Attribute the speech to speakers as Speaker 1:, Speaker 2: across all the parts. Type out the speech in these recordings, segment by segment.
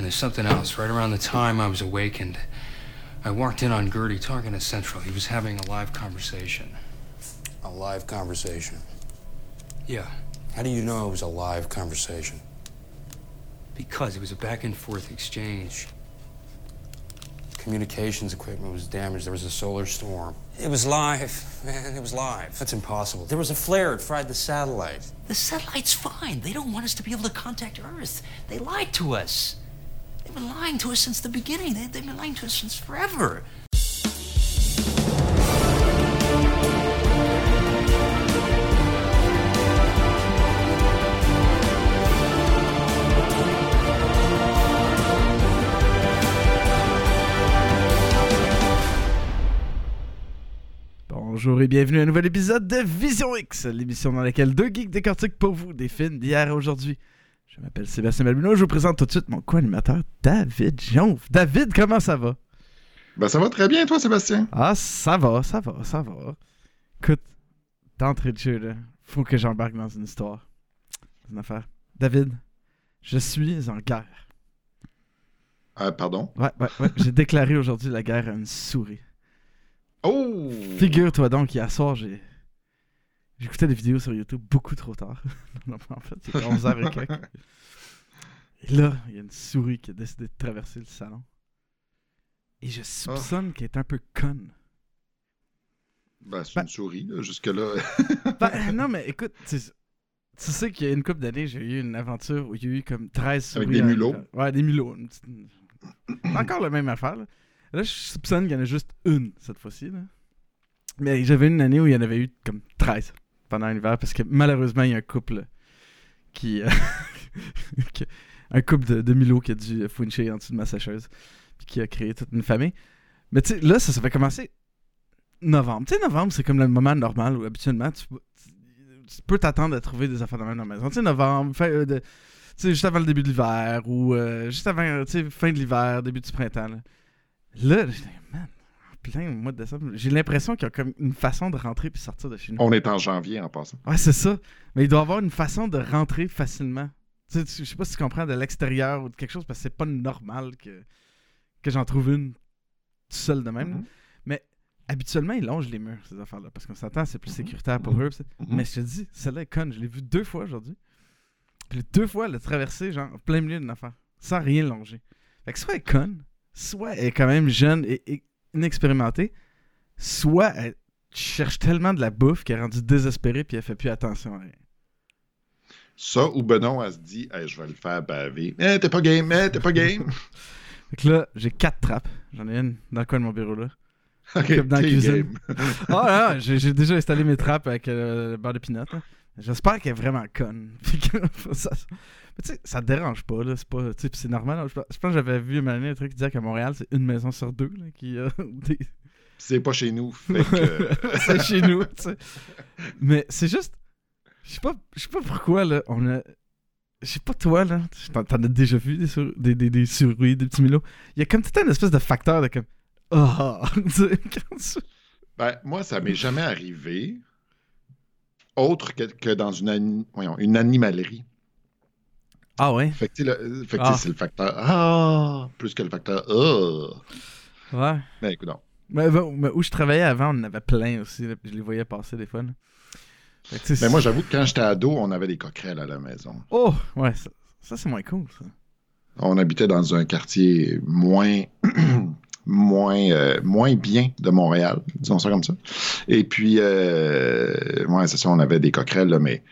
Speaker 1: And there's something else. Right around the time I was awakened, I walked in on Gertie talking to Central. He was having a live conversation.
Speaker 2: A live conversation.
Speaker 1: Yeah,
Speaker 2: How do you know it was a live conversation?
Speaker 1: because it was a back and forth exchange.
Speaker 2: Communications equipment was damaged. There was a solar storm.
Speaker 3: It was live, man. It was live.
Speaker 2: That's impossible. There was a flare. It fried the satellite.
Speaker 4: The satellite's fine. They don't want us to be able to contact Earth. They lied to us. They've been lying to us since the beginning. They, they've been lying to us since forever.
Speaker 5: Bonjour et bienvenue à un nouvel épisode de Vision X, l'émission dans laquelle deux geeks décortiquent pour vous des films d'hier et aujourd'hui. Je m'appelle Sébastien Malbino, je vous présente tout de suite mon co-animateur David Jonf. David, comment ça va?
Speaker 6: Ben, ça va très bien, toi, Sébastien?
Speaker 5: Ah, ça va, ça va, ça va. Écoute, d'entrée de jeu, là, faut que j'embarque dans une histoire. Une affaire. David, je suis en guerre.
Speaker 6: Euh, pardon?
Speaker 5: Ouais, ouais, ouais. J'ai déclaré aujourd'hui la guerre à une souris.
Speaker 6: Oh!
Speaker 5: Figure-toi donc, hier soir, j'ai. J'écoutais des vidéos sur YouTube beaucoup trop tard. non, en fait, c'est 11h et quelques. Et là, il y a une souris qui a décidé de traverser le salon. Et je soupçonne qu'elle est un peu conne.
Speaker 6: Ben, c'est
Speaker 5: Ben-
Speaker 6: une souris, là, jusque-là.
Speaker 5: Ben, non, mais écoute, tu, tu sais qu'il y a une couple d'années, j'ai eu une aventure où il y a eu comme 13 souris.
Speaker 6: Avec des mulots?
Speaker 5: Ouais, des mulots. petite- Encore la même affaire. Là, Là, je soupçonne qu'il y en a juste une cette fois-ci. là. Mais j'avais une année où il y en avait eu comme 13 pendant l'hiver parce que malheureusement, il y a un couple qui. euh, un couple de, mulots qui a dû fouincher en dessous de ma sécheuse puis qui a créé toute une famille. Mais tu sais, là, ça, ça fait commencer novembre. Tu sais, novembre, c'est comme le moment normal où habituellement tu, peux t'attendre à trouver des affaires dans la maison. Tu sais, novembre, euh, juste avant le début de l'hiver ou euh, juste avant, fin de l'hiver, début du printemps. Là, là j'étais, man, plein mois de décembre, j'ai l'impression qu'il y a comme une façon de rentrer puis sortir de chez nous.
Speaker 6: On est en janvier en passant.
Speaker 5: Ouais, c'est ça. Mais il doit y avoir une façon de rentrer facilement. Tu sais, je sais pas si tu comprends de l'extérieur ou de quelque chose parce que c'est pas normal que, que j'en trouve une tout seul de même.
Speaker 6: Mhm.
Speaker 5: Mais habituellement, ils longent les murs, ces affaires-là, parce qu'on s'entend, c'est plus sécuritaire pour eux.
Speaker 6: Mhm.
Speaker 5: Mais je te dis, celle-là est conne. Je l'ai vue deux fois aujourd'hui. Puis deux fois, elle a traversé, genre, en plein milieu d'une affaire, sans rien longer. Fait que soit elle est conne, soit elle est quand même jeune et, et inexpérimentée, soit elle cherche tellement de la bouffe qu'elle est rendue désespérée puis elle fait plus attention à rien.
Speaker 6: Ça, ou Benon, elle se dit, Hey, je vais le faire baver. Eh, t'es pas game, eh, t'es pas game.
Speaker 5: Fait que là, j'ai quatre trappes. J'en ai une dans le coin de mon bureau là.
Speaker 6: Ok,
Speaker 5: Comme dans la cuisine. Ah non, j'ai déjà installé mes trappes avec euh, le beurre de pinot. là. J'espère qu'elle est vraiment conne. Ça, mais tu sais, ça te dérange pas, là. C'est pas. Tu sais, c'est normal. là. Je pense que j'avais vu une année un truc qui disait qu'à Montréal, c'est une maison sur deux là, qui a des.
Speaker 6: C'est pas chez nous. Que.
Speaker 5: c'est chez nous, tu sais. Mais c'est juste. Je sais pas, je sais pas pourquoi, là. On a. Je sais pas toi, là. T'en as déjà vu des, sur- des, des, des souris, des petits milots. Il y a comme tout un espèce de facteur de comme. Tu-
Speaker 6: Ben, moi, ça m'est jamais arrivé. Autre que, que dans une, voyons, une animalerie.
Speaker 5: Ah ouais?
Speaker 6: Fait que, le- fait que,
Speaker 5: Ah.
Speaker 6: c'est le facteur Ah plus que le facteur Ah.
Speaker 5: Ouais.
Speaker 6: Ben, écoute, non.
Speaker 5: Mais, mais où je travaillais avant, on en avait plein aussi. là, je les voyais passer des fois. là. Que,
Speaker 6: Mais moi, j'avoue que quand j'étais ado, on avait des coquerelles à la maison.
Speaker 5: Oh! Ouais, ça, ça, c'est moins cool, ça.
Speaker 6: On habitait dans un quartier moins, moins, euh, moins bien de Montréal, disons ça comme ça. Et puis, euh, ouais, c'est ça, on avait des coquerelles, là, mais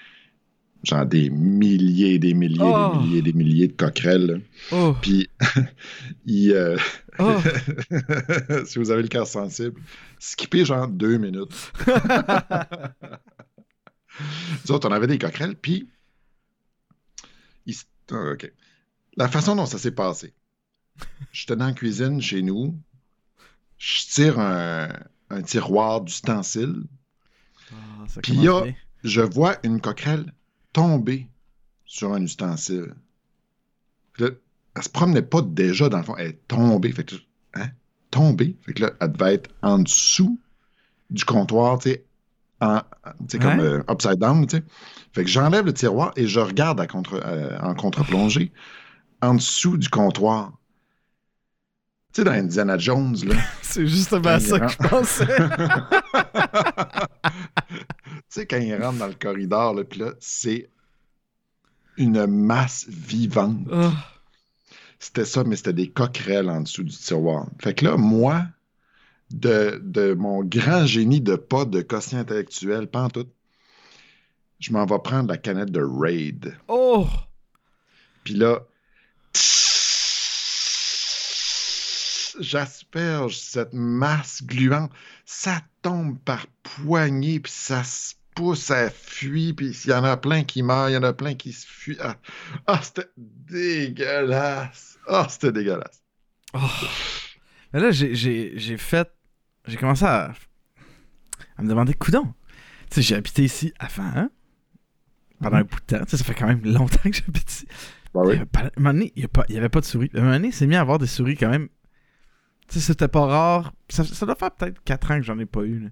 Speaker 6: genre des milliers, des milliers,
Speaker 5: Oh.
Speaker 6: des milliers, des milliers de coquerelles.
Speaker 5: Oh!
Speaker 6: Puis, il, euh,
Speaker 5: Oh!
Speaker 6: si vous avez le cœur sensible, skippez genre deux minutes. Nous autres, on avait des coquerelles, puis. il ah, OK. La façon dont ça s'est passé. J'étais dans la cuisine chez nous. Je tire un, un tiroir d'ustensiles.
Speaker 5: Ah,
Speaker 6: Puis il y
Speaker 5: commence
Speaker 6: a-
Speaker 5: bien.
Speaker 6: Je vois une coquerelle tomber sur un ustensile. Puis là, elle se promenait pas déjà dans le fond. Elle est tombée. Fait que, hein? Tombée. Fait que là, elle devait être en dessous du comptoir, tu sais, en, comme euh, upside down, tu sais. Fait que j'enlève le tiroir et je regarde à contre, euh, en contre-plongée. en dessous du comptoir. Tu sais, dans Indiana Jones, là.
Speaker 5: C'est justement ça que je pensais.
Speaker 6: tu sais, quand il rentre dans le corridor, là, puis là, c'est une masse vivante.
Speaker 5: Oh.
Speaker 6: C'était ça, mais c'était des coquerelles en dessous du tiroir. Fait que là, moi, de, de mon grand génie de pas de quotient intellectuel, pas en tout, je m'en vais prendre la canette de Raid.
Speaker 5: Oh!
Speaker 6: Puis là, j'asperge cette masse gluante. Ça tombe par poignées, puis ça se pousse, ça fuit, puis il y en a plein qui meurent, il y en a plein qui se fuient. Ah, ah, c'était dégueulasse. Ah, c'était dégueulasse.
Speaker 5: Oh. Mais là, j'ai- fait. J'ai commencé à, à me demander, coudon. Tu sais, j'ai habité ici avant, hein? Pendant un bout de temps. Tu sais, ça fait quand même longtemps que j'habite ici.
Speaker 6: Ben oui.
Speaker 5: à un moment donné, il n'y avait pas de souris. À un moment donné, c'est mis à avoir des souris quand même. Tu sais, c'était pas rare. Ça, ça doit faire peut-être 4 ans que j'en ai pas eu. là.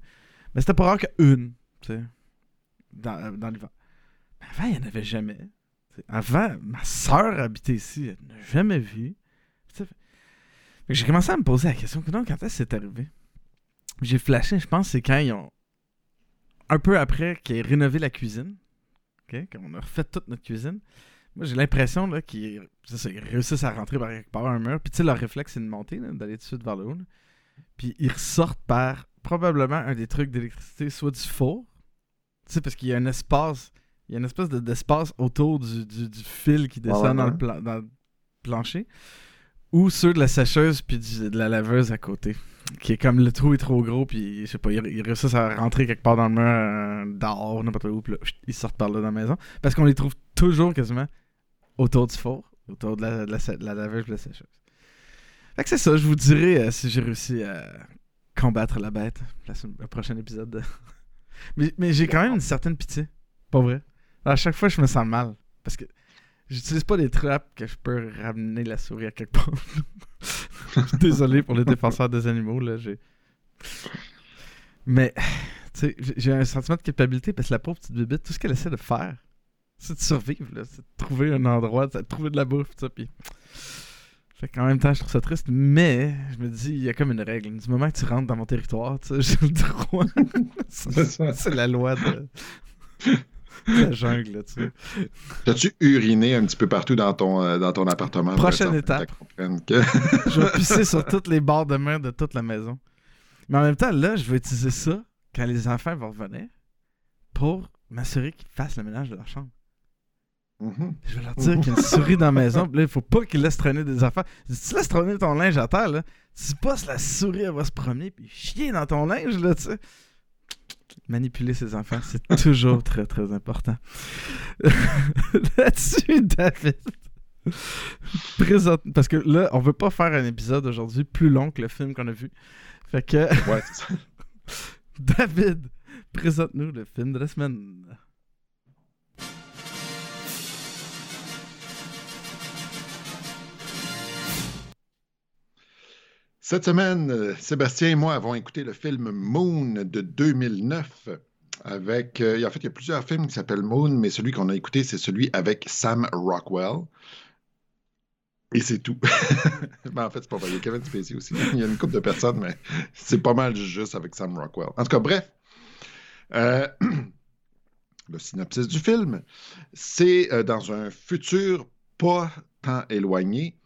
Speaker 5: Mais c'était pas rare qu'une, tu sais, dans, euh, dans l'hiver. Mais avant, il n'y en avait jamais. Avant, ma soeur habitait ici. Elle n'a jamais vu. J'ai commencé à me poser la question coudonc, quand est-ce que c'est arrivé? J'ai flashé, je pense, c'est quand ils ont. Un peu après qu'ils aient rénové la cuisine. OK? Quand on a refait toute notre cuisine. Moi, j'ai l'impression qu'ils réussissent à rentrer par part un mur. Puis, tu sais, leur réflexe, c'est de monter, d'aller tout de suite vers le haut. Puis, ils ressortent par probablement un des trucs d'électricité, soit du four. Tu sais, parce qu'il y a un espace. Il y a une espèce de- d'espace autour du, du- du fil qui descend
Speaker 6: ouais,
Speaker 5: dans, le dans le plancher. Ou ceux de la sécheuse puis du- de la laveuse à côté. Qui est comme le trou est trop gros, puis je sais pas, ils, ils réussissent à rentrer quelque part dans le mur, euh, dehors, n'importe où, puis là, ils sortent par là dans la maison. Parce qu'on les trouve toujours quasiment autour du four, autour de la, de la, sé- de la laveuse et de la sécheuse. Fait que c'est ça, je vous dirai euh, si j'ai réussi à combattre la bête le prochain épisode. de- mais mais j'ai quand même une certaine pitié, pas vrai. À chaque fois, je me sens mal. Parce que j'utilise pas des trappes que je peux ramener la souris à quelque part. Je suis Désolé pour les défenseurs des animaux, là. J'ai... Mais, tu sais, j'ai- un sentiment de culpabilité parce que la pauvre petite bébite, tout ce qu'elle essaie de faire, c'est de survivre, là. C'est de trouver un endroit, c'est de trouver de la bouffe, ça. Puis. Fait qu'en même temps, je trouve ça triste, mais je me dis, il y a comme une règle. Du moment que tu rentres dans mon territoire, tu sais, j'ai le droit.
Speaker 6: C'est
Speaker 5: la loi de... de la jungle, là, tu sais.
Speaker 6: T'as-tu uriné un petit peu partout dans ton, euh, dans ton appartement?
Speaker 5: Prochaine étape.
Speaker 6: que
Speaker 5: Je vais pisser sur toutes les bords de mer de toute la maison. Mais en même temps, là, je vais utiliser ça quand les enfants vont revenir pour m'assurer qu'ils fassent le ménage de leur chambre.
Speaker 6: Mhm.
Speaker 5: Je vais leur dire qu'il y a une souris dans la maison. puis Là, il faut pas qu'ils laissent traîner des affaires. Si tu laisses traîner ton linge à terre, là, tu passes la souris, elle va se promener puis chier dans ton linge, là, tu sais. Manipuler ses enfants, c'est toujours très, très important. Là-dessus, David. Présente... Parce que là, on veut pas faire un épisode aujourd'hui plus long que le film qu'on a vu. Fait que,
Speaker 6: Ouais.
Speaker 5: David, présente-nous le film de la semaine.
Speaker 6: Cette semaine, euh, Sébastien et moi avons écouté le film Moon de 2009. Avec, euh, en fait, il y a plusieurs films qui s'appellent Moon, mais celui qu'on a écouté, c'est celui avec Sam Rockwell. Et c'est tout. mais en fait, c'est pas vrai. Il y a Kevin Spacey aussi. Il y a une couple de personnes, mais c'est pas mal juste avec Sam Rockwell. En tout cas, bref. Euh, le synopsis du film, c'est dans un futur pas tant éloigné.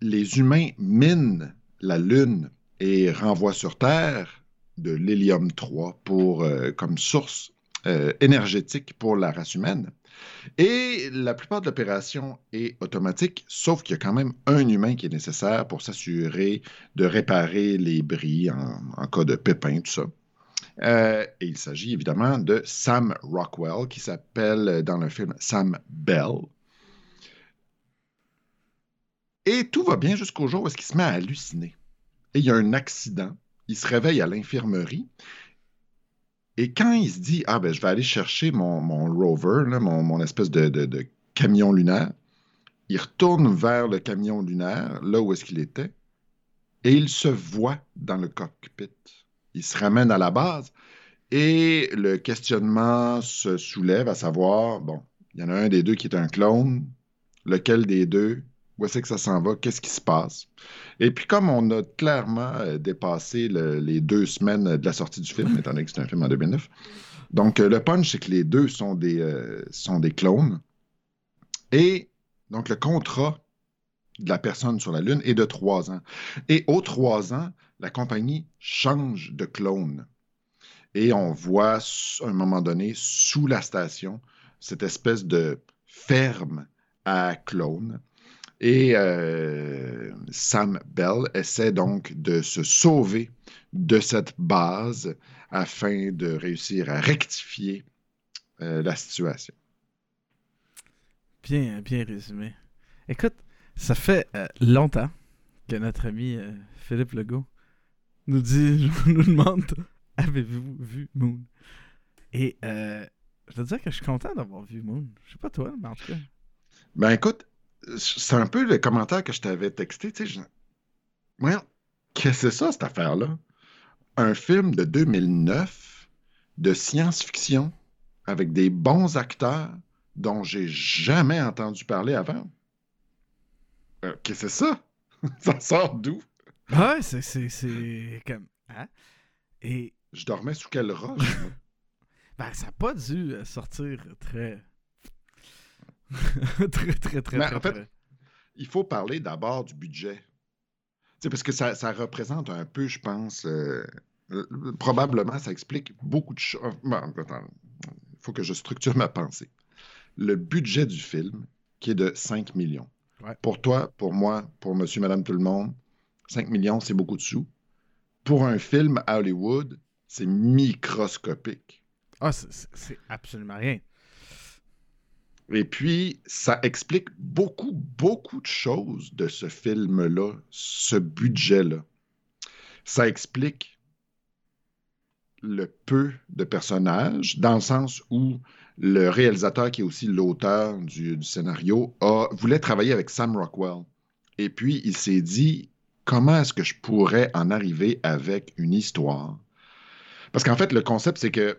Speaker 6: Les humains minent la Lune et renvoient sur Terre de l'hélium 3 pour, euh, comme source euh, énergétique pour la race humaine. Et la plupart de l'opération est automatique, sauf qu'il y a quand même un humain qui est nécessaire pour s'assurer de réparer les bris en, cas de pépin, tout ça. Euh, et il s'agit évidemment de Sam Rockwell, qui s'appelle dans le film Sam Bell. Et tout va bien jusqu'au jour où est-ce qu'il se met à halluciner. Et il y a un accident. Il se réveille à l'infirmerie. Et quand il se dit Ah, ben, je vais aller chercher mon, rover, mon, mon espèce de, de- de camion lunaire, il retourne vers le camion lunaire, là où est-ce qu'il était, et il se voit dans le cockpit. Il se ramène à la base. Et le questionnement se soulève à savoir bon, il y en a un des deux qui est un clone, lequel des deux, où est-ce que ça s'en va, qu'est-ce qui se passe. Et puis comme on a clairement euh, dépassé le- les deux semaines de la sortie du film, étant donné que c'est un film en 2009, donc euh, le punch, c'est que les deux sont des, euh, sont des clones. Et donc le contrat de la personne sur la Lune est de trois ans. Et aux trois ans, la compagnie change de clone. Et on voit, à un moment donné, sous la station, cette espèce de ferme à clones. Et euh, Sam Bell essaie donc de se sauver de cette base afin de réussir à rectifier euh, la situation.
Speaker 5: Bien, bien résumé. Écoute, ça fait euh, longtemps que notre ami euh, Philippe Legault nous dit, nous demande Avez-vous vu Moon Et je dois dire que je suis content d'avoir vu Moon. Je sais pas toi, mais en tout cas.
Speaker 6: Ben écoute, c'est un peu le commentaire que je t'avais texté. Tu sais, je... Qu'est-ce que c'est ça, cette affaire-là? Un film de 2009 de science-fiction avec des bons acteurs dont j'ai jamais entendu parler avant. Euh, qu'est-ce que c'est ça? ça sort d'où?
Speaker 5: Ouais, c'est, c'est, c'est comme. Hein? Et
Speaker 6: Je dormais sous quelle roche?
Speaker 5: ben, ça n'a pas dû euh, sortir très. très, très, très,
Speaker 6: Mais
Speaker 5: très,
Speaker 6: en fait,
Speaker 5: très.
Speaker 6: Il faut parler d'abord du budget. Tu sais, parce que ça, ça représente un peu, je pense, euh, euh, probablement, ça explique beaucoup de choses. Bon, attends, il faut que je structure ma pensée. Le budget du film, qui est de 5 millions.
Speaker 5: Ouais.
Speaker 6: Pour toi, pour moi, pour monsieur, madame, tout le monde, 5 millions, c'est beaucoup de sous. Pour un film à Hollywood, c'est microscopique.
Speaker 5: Ah, c'est absolument rien.
Speaker 6: Et puis, ça explique beaucoup, beaucoup de choses de ce film-là, ce budget-là. Ça explique le peu de personnages, dans le sens où le réalisateur, qui est aussi l'auteur du, scénario, a, voulait travailler avec Sam Rockwell. Et puis, il s'est dit, comment est-ce que je pourrais en arriver avec une histoire? Parce qu'en fait, le concept, c'est que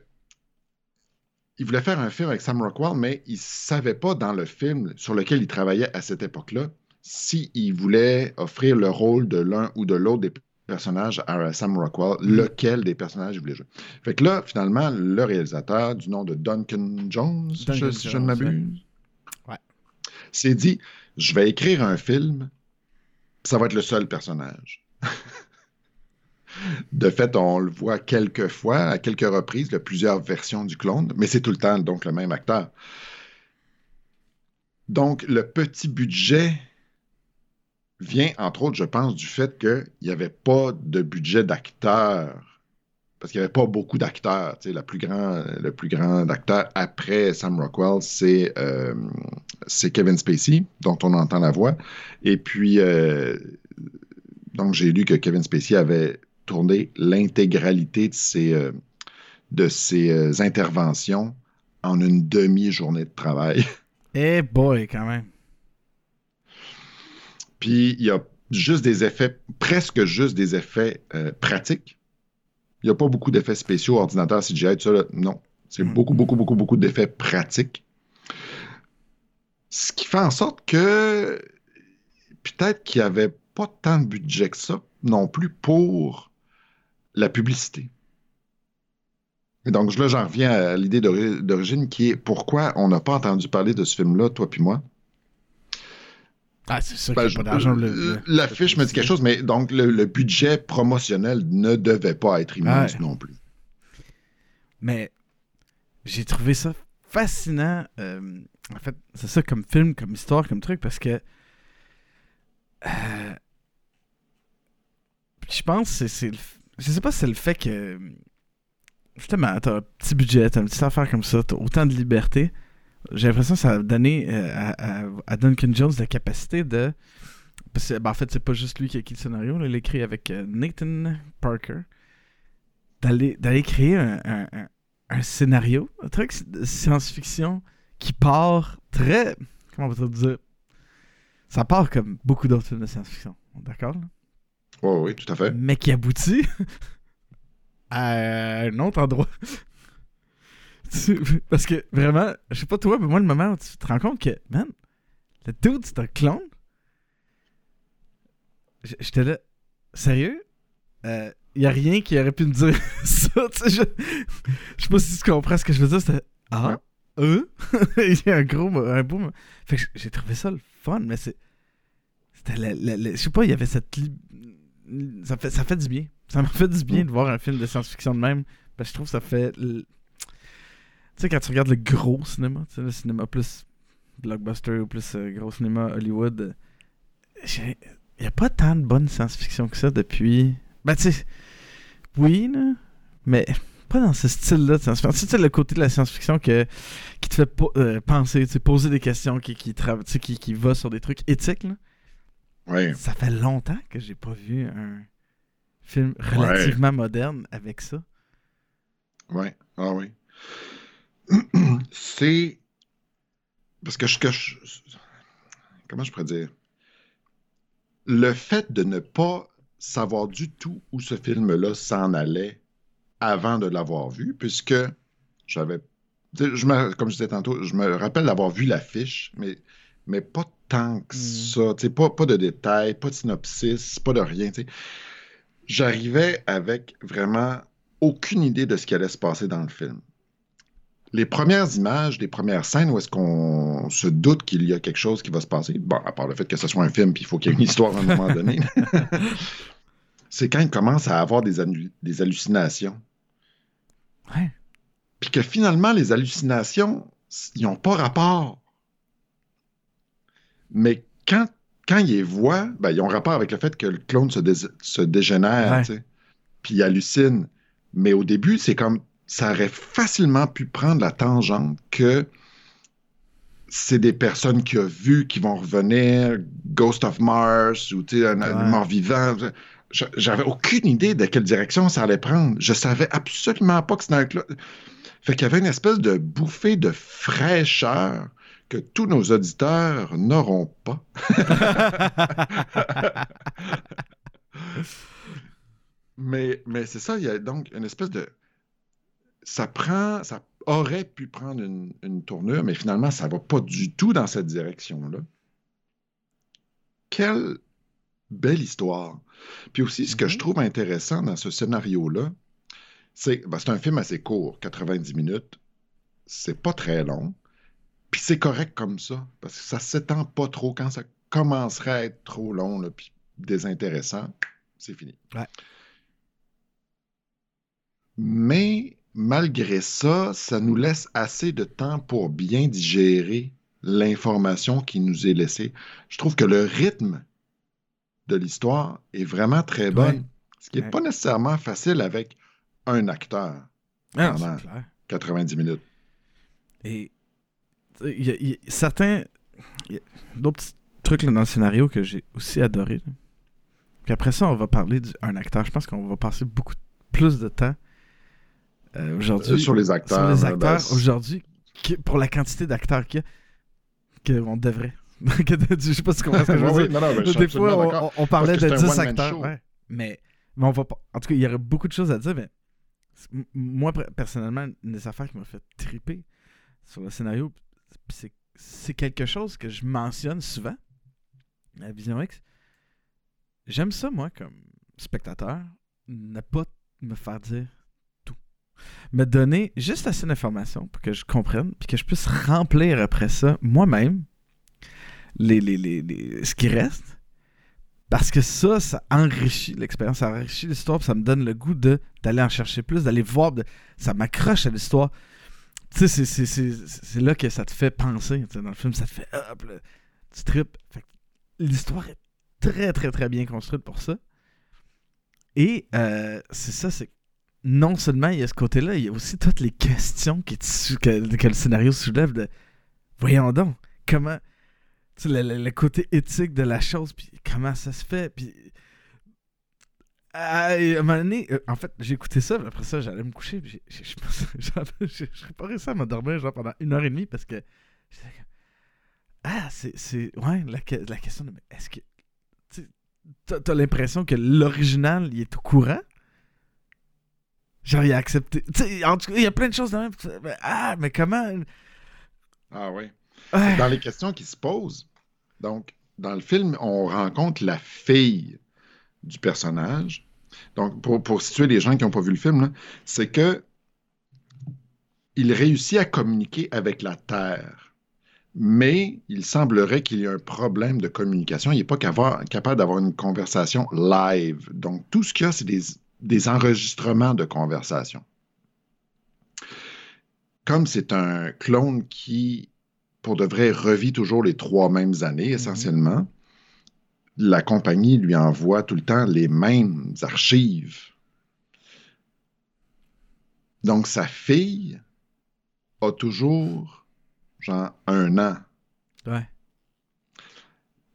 Speaker 6: il voulait faire un film avec Sam Rockwell, mais il ne savait pas dans le film sur lequel il travaillait à cette époque-là s'il voulait offrir le rôle de l'un ou de l'autre des personnages à Sam Rockwell, lequel des personnages il voulait jouer. Fait que là, finalement, le réalisateur du nom de Duncan Jones,
Speaker 5: Duncan
Speaker 6: je- si je ne m'abuse,
Speaker 5: ouais.
Speaker 6: s'est dit, je vais écrire un film, ça va être le seul personnage. De fait, on le voit quelques fois, à quelques reprises, de plusieurs versions du clone, mais c'est tout le temps donc le même acteur. Donc, le petit budget vient, entre autres, je pense, du fait qu'il n'y avait pas de budget d'acteurs. Parce qu'il n'y avait pas beaucoup d'acteurs. Le plus grand acteur après Sam Rockwell, c'est euh, c'est Kevin Spacey, dont on entend la voix. Et puis, euh, donc, j'ai lu que Kevin Spacey avait tourné l'intégralité de ses, euh, de ses euh, interventions en une demi-journée de travail.
Speaker 5: Eh boy, quand même.
Speaker 6: Puis il y a juste des effets, presque juste des effets euh, pratiques. Il n'y a pas beaucoup d'effets spéciaux, ordinateur, CGI, tout ça. là. non. C'est
Speaker 5: Mm.
Speaker 6: beaucoup, beaucoup, beaucoup, beaucoup d'effets pratiques. Ce qui fait en sorte que peut-être qu'il n'y avait pas tant de budget que ça non plus pour la publicité. Et donc là, j'en reviens à l'idée d'ori- d'origine qui est pourquoi on n'a pas entendu parler de ce film-là, toi puis moi.
Speaker 5: Ah, c'est sûr
Speaker 6: Ben,
Speaker 5: qu'il n'y a pas d'argent. le-
Speaker 6: L'affiche me dit quelque chose, mais donc le, le budget promotionnel ne devait pas être immense
Speaker 5: Ouais.
Speaker 6: non plus.
Speaker 5: Mais j'ai trouvé ça fascinant. euh, en fait, c'est ça comme film, comme histoire, comme truc, parce que. euh, je pense que c'est- le Je sais pas si c'est le fait que. Justement, t'as un petit budget, t'as une petite affaire comme ça, t'as autant de liberté. J'ai l'impression que ça a donné euh, à, Duncan Jones la capacité de. Parce que, ben, en fait, c'est pas juste lui qui a écrit le scénario, là, il l'a écrit avec euh, Nathan Parker. D'aller créer un, un- un- scénario, un truc de science-fiction qui part très. Comment on va te dire Ça part comme beaucoup d'autres films de science-fiction. D'accord là?
Speaker 6: Oui, oui, tout à fait.
Speaker 5: Mais qui aboutit à un autre endroit. Parce que vraiment, je sais pas toi, mais moi, le moment où tu te rends compte que, man, Le dude, c'est un clone. J'étais là. Sérieux? Il y a rien qui aurait pu me dire ça. Je... je sais pas si tu comprends ce que je veux dire. C'était. Ah? Euh? Il y a un gros. Un beau. Fait que j'ai trouvé ça le fun, mais c'est. C'était. Je sais pas, il y avait cette. li- Ça fait, ça fait du bien. Ça m'a fait du bien de voir un film de science-fiction de même. Parce que je trouve que ça fait. Tu sais, quand tu regardes le gros cinéma, tu sais, le cinéma plus blockbuster ou plus euh, gros cinéma Hollywood, euh, il n'y a pas tant de bonne science-fiction que ça depuis. Ben, tu sais, oui, mais pas dans ce style-là de science-fiction. Tu sais, le côté de la science-fiction qui te fait euh, penser, tu poser des questions, qui, qui, qui, qui va sur des trucs éthiques, là.
Speaker 6: Ouais.
Speaker 5: Ça fait longtemps que j'ai pas vu un film relativement moderne avec ça.
Speaker 6: Ouais. Ah oui. C'est. Parce que je, que je- Comment je pourrais dire? Le fait de ne pas savoir du tout où ce film-là s'en allait avant de l'avoir vu, puisque j'avais. Je me, comme je disais tantôt, je me rappelle d'avoir vu l'affiche, mais, mais pas tant que
Speaker 5: Mhm.
Speaker 6: ça. tu sais, Pas, pas de détails, pas de synopsis, pas de rien. J'arrivais avec vraiment aucune idée de ce qui allait se passer dans le film. Les premières images, les premières scènes où est-ce qu'on se doute qu'il y a quelque chose qui va se passer, bon, à part le fait que ce soit un film puis il faut qu'il y ait une histoire à un moment donné, c'est quand il commence à avoir des, annu- des hallucinations.
Speaker 5: Ouais.
Speaker 6: Puis que finalement, les hallucinations, ils n'ont pas rapport. Mais quand, quand ils les voient, ben, ils ont rapport avec le fait que le clone se, dégénère, puis il hallucine. Mais au début, c'est comme ça aurait facilement pu prendre la tangente que c'est des personnes qu'il a vues qui vont revenir, Ghost of Mars ou tu sais, un, un mort-vivant. J'avais aucune idée de quelle direction ça allait prendre. Je savais absolument pas que c'était un clone. Fait qu'il y avait une espèce de bouffée de fraîcheur que tous nos auditeurs n'auront pas. mais mais c'est ça, il y a donc une espèce de. Ça prend. Ça aurait pu prendre une, une tournure, mais finalement, ça va pas du tout dans cette direction-là. Quelle belle histoire. Puis aussi, ce que je trouve intéressant dans ce scénario-là, c'est ben, c'est un film assez court, 90 minutes. C'est pas très long. Puis c'est correct comme ça, parce que ça s'étend pas trop. Quand ça commencerait à être trop long, là, puis désintéressant, c'est fini.
Speaker 5: Ouais.
Speaker 6: Mais malgré ça, ça nous laisse assez de temps pour bien digérer l'information qui nous est laissée. Je trouve que le rythme de l'histoire est vraiment très.
Speaker 5: Ouais.
Speaker 6: Ce qui n'est
Speaker 5: Ouais.
Speaker 6: pas nécessairement facile avec un acteur,
Speaker 5: Ah,
Speaker 6: Pendant-
Speaker 5: c'est clair.
Speaker 6: 90 minutes.
Speaker 5: Et y a, il y a certains. D'autres petits trucs là, dans le scénario que j'ai aussi adoré. là. Puis après ça, on va parler d'un acteur. Je pense qu'on va passer beaucoup plus de temps euh, aujourd'hui
Speaker 6: Euh, sur les acteurs.
Speaker 5: sur les
Speaker 6: ben,
Speaker 5: aujourd'hui pour la quantité d'acteurs qu'il y a qu'on devrait. Je sais pas si tu comprends ce que je veux dire.
Speaker 6: oui, non, non, ben, je
Speaker 5: Des fois, on, parlait de
Speaker 6: c'est un
Speaker 5: 10
Speaker 6: one-man
Speaker 5: acteurs. ouais. Mais, mais on va pas. En tout cas, il y aurait beaucoup de choses à dire, mais moi, per- personnellement, une des affaires qui m'a fait triper sur le scénario, c'est quelque chose que je mentionne souvent à Vision X. J'aime ça, moi, comme spectateur, ne pas me faire dire tout. Me donner juste assez d'informations pour que je comprenne, puis que je puisse remplir après ça moi-même les, les, les, ce qui reste. Parce que ça, ça enrichit l'expérience, ça enrichit l'histoire, ça me donne le goût d'aller en chercher plus, d'aller voir, ça m'accroche à l'histoire. Tu sais, c'est- là que ça te fait penser. Dans le film, ça te fait hop, là, tu tripes. L'histoire est très, très, très bien construite pour ça. Et euh, c'est ça, c'est non seulement il y a ce côté-là, il y a aussi toutes les questions qui que le scénario soulève de voyons donc, comment tu sais, le, le- le côté éthique de la chose, puis comment ça se fait, puis à un moment donné, euh, en fait, j'ai écouté ça, après ça, j'allais me coucher, puis j'ai- j'ai- je pas réussi à m'endormir genre pendant une heure et demie parce que ah, c'est, c'est, ouais, la, la question de, est-ce que, t'as, t'as l'impression que l'original, il est au courant? Genre, il a accepté, en tout cas, il y a plein de choses dans même, ah, mais comment,
Speaker 6: Ah oui.
Speaker 5: Ah,
Speaker 6: Dans les questions qui se posent, Donc, dans le film, on rencontre la fille du personnage. Donc, pour, pour situer les gens qui n'ont pas vu le film, c'est que il réussit à communiquer avec la Terre. Mais il semblerait qu'il y ait un problème de communication. Il n'est pas capable d'avoir une conversation live. Donc, tout ce qu'il y a, c'est des, des enregistrements de conversation. Comme c'est un clone qui, pour de vrai, revit toujours les trois mêmes années, essentiellement, la compagnie lui envoie tout le temps les mêmes archives. Donc, sa fille a toujours, genre, un an.
Speaker 5: Ouais.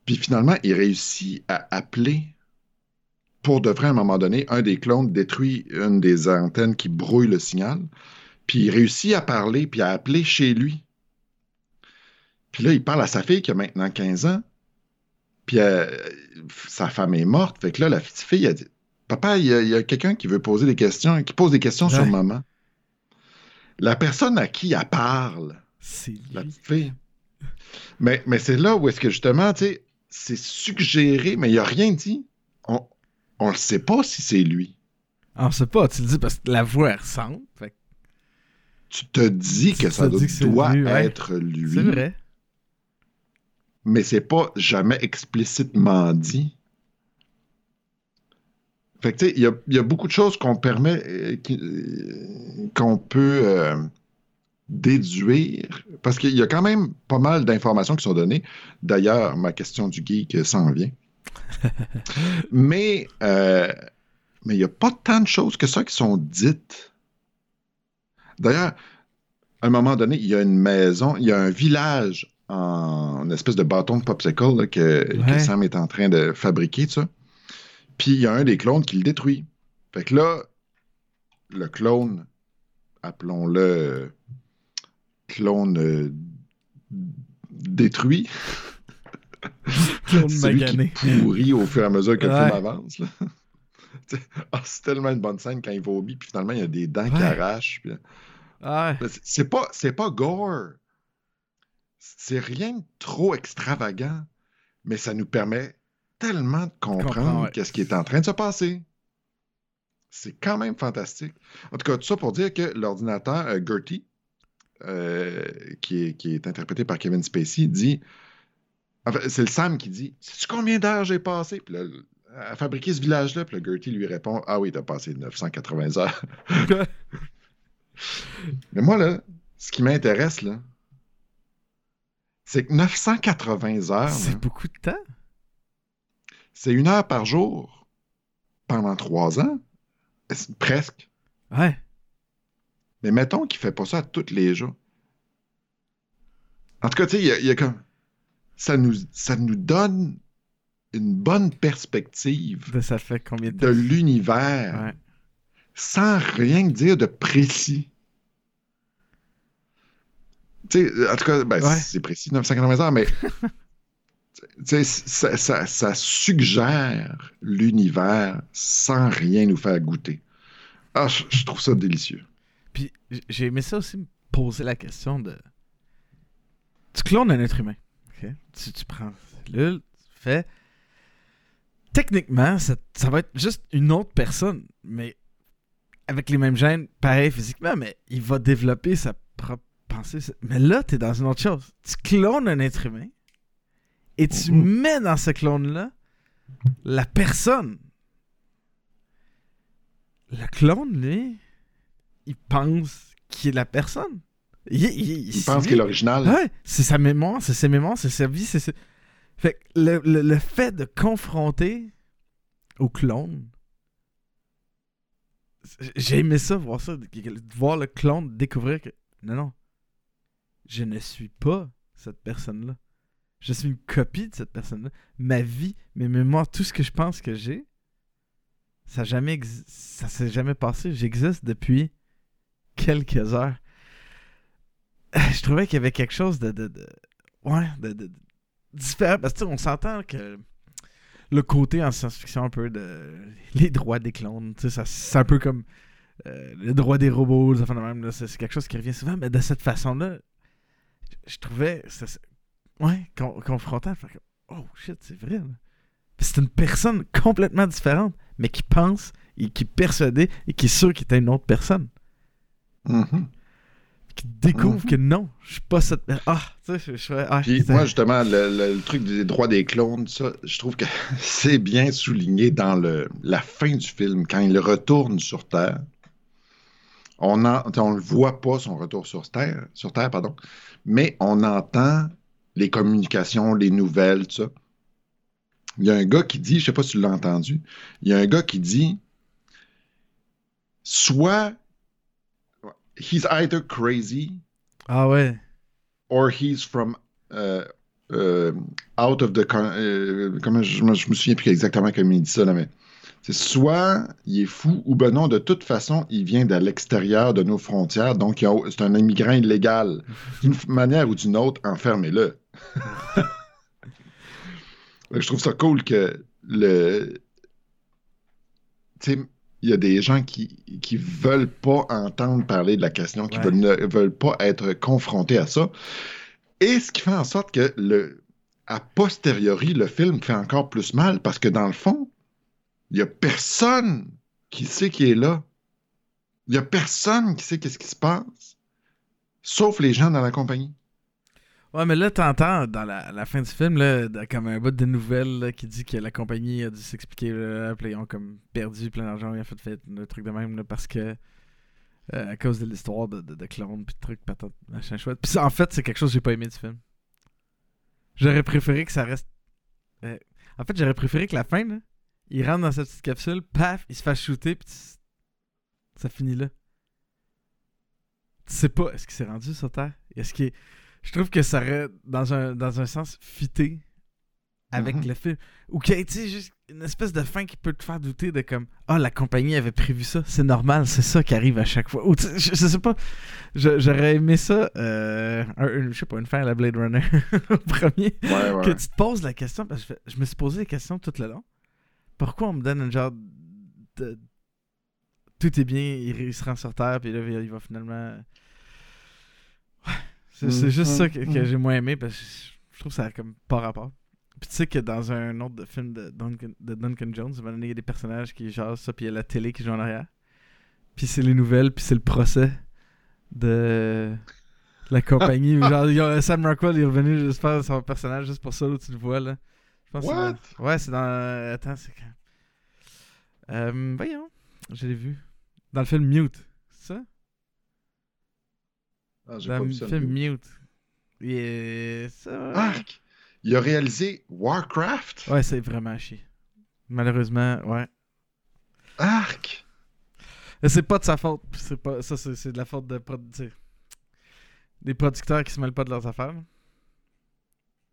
Speaker 6: Puis finalement, il réussit à appeler, pour de vrai, à un moment donné, un des clones détruit une des antennes qui brouille le signal. Puis il réussit à parler, puis à appeler chez lui. Puis là, il parle à sa fille qui a maintenant 15 ans. Puis euh, sa femme est morte. Fait que là, la petite fille a dit Papa, il y a, quelqu'un qui veut poser des questions, qui pose des questions sur maman. La personne à qui elle parle,
Speaker 5: C'est
Speaker 6: la petite fille. Mais, mais c'est là où est-ce que justement, tu sais, c'est suggéré, mais il a rien dit. On on ne sait pas si c'est lui.
Speaker 5: Ah, on sait pas, tu le dis parce que la voix elle ressemble. Fait
Speaker 6: Tu te dis
Speaker 5: Tu
Speaker 6: que ça doit,
Speaker 5: que c'est
Speaker 6: doit
Speaker 5: lui, ouais.
Speaker 6: être lui.
Speaker 5: c'est vrai.
Speaker 6: Mais c'est pas jamais explicitement dit. Fait que, tu sais, il y a, y a beaucoup de choses qu'on permet, euh, euh, qu'on peut euh, déduire, parce qu'il y a quand même pas mal d'informations qui sont données. D'ailleurs, ma question du geek s'en vient. mais euh, mais il n'y a pas tant de choses que ça qui sont dites. D'ailleurs, à un moment donné, il y a une maison, il y a un village en une espèce de bâton de popsicle là, que. Sam est en train de fabriquer, ça. Puis il y a un des clones qui le détruit. Fait que là, le clone, appelons-le clone euh, détruit,
Speaker 5: Clone magané.
Speaker 6: qui pourrit au fur et à mesure que le
Speaker 5: Ouais.
Speaker 6: film avance. ah, c'est tellement une bonne scène quand il vomit, puis finalement il y a des dents qui arrachent. puis- c'est- C'est pas, c'est pas gore. C'est rien de trop extravagant, mais ça nous permet tellement de comprendre
Speaker 5: ouais.
Speaker 6: qu'est-ce qui est en train de se passer. C'est quand même fantastique. En tout cas, tout ça pour dire que l'ordinateur euh, Gertie, euh, qui, est, qui est interprété par Kevin Spacey, dit. Enfin, c'est le Sam qui dit Sais-tu combien d'heures j'ai passé Puis là, à fabriquer ce village-là. Puis le Gertie lui répond Ah oui, t'as passé 980 heures. Mais moi, là, ce qui m'intéresse, là, c'est que 980 heures,
Speaker 5: c'est beaucoup de temps.
Speaker 6: c'est une heure par jour pendant trois ans. Presque?
Speaker 5: Ouais.
Speaker 6: Mais mettons qu'il fait pas ça tous les jours. En tout cas, tu sais, il y a- il y, a comme. Ça nous, ça nous donne une bonne perspective
Speaker 5: De ça fait combien de
Speaker 6: de
Speaker 5: temps?
Speaker 6: l'univers
Speaker 5: Ouais.
Speaker 6: sans rien dire de précis. En tout cas, ben,
Speaker 5: Ouais.
Speaker 6: c'est précis, 980 heures, mais ça, ça- ça suggère l'univers sans rien nous faire goûter. Ah, je, je trouve ça délicieux.
Speaker 5: Puis j'ai aimé ça aussi me poser la question de. Tu clones un être humain. ok? Tu, tu prends une cellule, tu fais. Techniquement, ça, ça va être juste une autre personne, mais avec les mêmes gènes, pareil physiquement, mais il va développer sa propre Mais là, t'es dans une autre chose. Tu clones un être humain et tu mets dans ce clone-là la personne. Le clone, lui, il pense qu'il est la personne. Il, il-
Speaker 6: Il pense qu'il est l'original.
Speaker 5: Ouais, c'est sa mémoire, c'est ses mémoires, c'est sa vie, c'est ses- Fait que le, le- le fait de confronter au clone, j'ai aimé ça, voir ça, voir le clone découvrir que non, non, je ne suis pas cette personne-là. Je suis une copie de cette personne-là. Ma vie, mes mémoires, tout ce que je pense que j'ai, ça jamais, ça s'est jamais passé. J'existe depuis quelques heures. Je trouvais qu'il y avait quelque chose de, de, de- ouais, de, de- différent. Parce que tu sais, on s'entend que le côté en science-fiction un peu de les droits des clones, tu sais, ça- c'est un peu comme euh, le droit des robots, des affaires de même, c'est quelque chose qui revient souvent, mais de cette façon-là, je- trouvais ça- ouais, con- confrontant. Fait que, oh shit, c'est vrai. C'est une personne complètement différente, mais qui pense et qui est persuadée et qui est sûr qu'il était une autre personne.
Speaker 6: Mhm.
Speaker 5: Qui découvre
Speaker 6: Mhm.
Speaker 5: que non, je suis pas cette personne. Ah, tu sais, je, fais- ah,
Speaker 6: moi, justement, le, le- le truc des droits des clones, ça, je trouve que c'est bien souligné dans le, la fin du film, quand il retourne sur Terre. On ne le voit pas, son retour sur Terre, sur Terre pardon, mais on entend les communications, les nouvelles, tout ça. Il y a un gars qui dit, je sais pas si tu l'as entendu, il y a un gars qui dit soit he's either crazy
Speaker 5: Ah ouais.
Speaker 6: or he's from uh, uh, out of the euh, comment je, je me souviens plus exactement comment il dit ça là, mais c'est soit il est fou ou ben non de toute façon il vient de l'extérieur de nos frontières donc c'est un immigrant illégal d'une manière ou d'une autre enfermez-le je trouve ça cool que le tu sais il y a des gens qui qui veulent pas entendre parler de la question, qui
Speaker 5: Ouais.
Speaker 6: veulent, ne veulent pas être confrontés à ça. Et ce qui fait en sorte que le a posteriori, le film fait encore plus mal parce que dans le fond, il y a personne qui sait qui est là. Il y a personne qui sait qu'est-ce qui se passe, sauf les gens dans la compagnie.
Speaker 5: Ouais, mais là, t'entends dans la, fin du film, là, comme un bout de nouvelles qui dit que la compagnie a dû s'expliquer, puis ils ont comme perdu plein d'argent, ils ont fait, un truc de même, parce que euh, à cause de l'histoire de, de, clones, puis de trucs, patente, machin chouette. En fait, c'est quelque chose que j'ai pas aimé du film. J'aurais préféré que ça reste. euh, en fait, j'aurais préféré que la fin, là, il rentre dans sa petite capsule, paf, il se fasse shooter, puis ça finit là. Tu sais pas, est-ce qu'il s'est rendu sur Terre? Est-ce qu'il est- je trouve que ça aurait, dans un, dans un sens, fité avec
Speaker 6: Mhm.
Speaker 5: le film. Ou qu'il y ait, juste une espèce de fin qui peut te faire douter de comme Ah, la compagnie avait prévu ça, c'est normal, c'est ça qui arrive à chaque fois. Ou je, je sais pas, j'aurais aimé ça, euh, un- un- je sais pas, une fin à la Blade Runner, au premier,
Speaker 6: Ouais, ouais.
Speaker 5: que tu te poses la question, parce que je, je me suis posé la question tout le long. Pourquoi on me donne un genre de. Tout est bien, il, se rend sur Terre, puis là, il va finalement. Ouais. C'est c'est juste
Speaker 6: Mhm,
Speaker 5: ça que, que
Speaker 6: mhm.
Speaker 5: j'ai moins aimé, parce que je, trouve que ça a comme pas rapport. Puis tu sais que dans un autre de film de Duncan, de Duncan Jones, il y a des personnages qui jasent ça, puis il y a la télé qui joue en arrière. Puis c'est les nouvelles, puis c'est le procès de la compagnie. genre, Sam Rockwell il est revenu juste faire son personnage juste pour ça, là, tu le vois, là. Que dans- Ouais, c'est dans... Attends, c'est quand... Euh, voyons, je l'ai vu. Dans le film Mute, c'est ça?
Speaker 6: Ah,
Speaker 5: Dans
Speaker 6: pas
Speaker 5: le film Mute. Et ça...
Speaker 6: Arc! Il a réalisé Warcraft?
Speaker 5: Ouais, c'est vraiment chier. Malheureusement, ouais.
Speaker 6: Arc!
Speaker 5: C'est pas de sa faute. C'est pas... Ça, c'est c'est de la faute de... Des producteurs qui se mêlent pas de leurs affaires.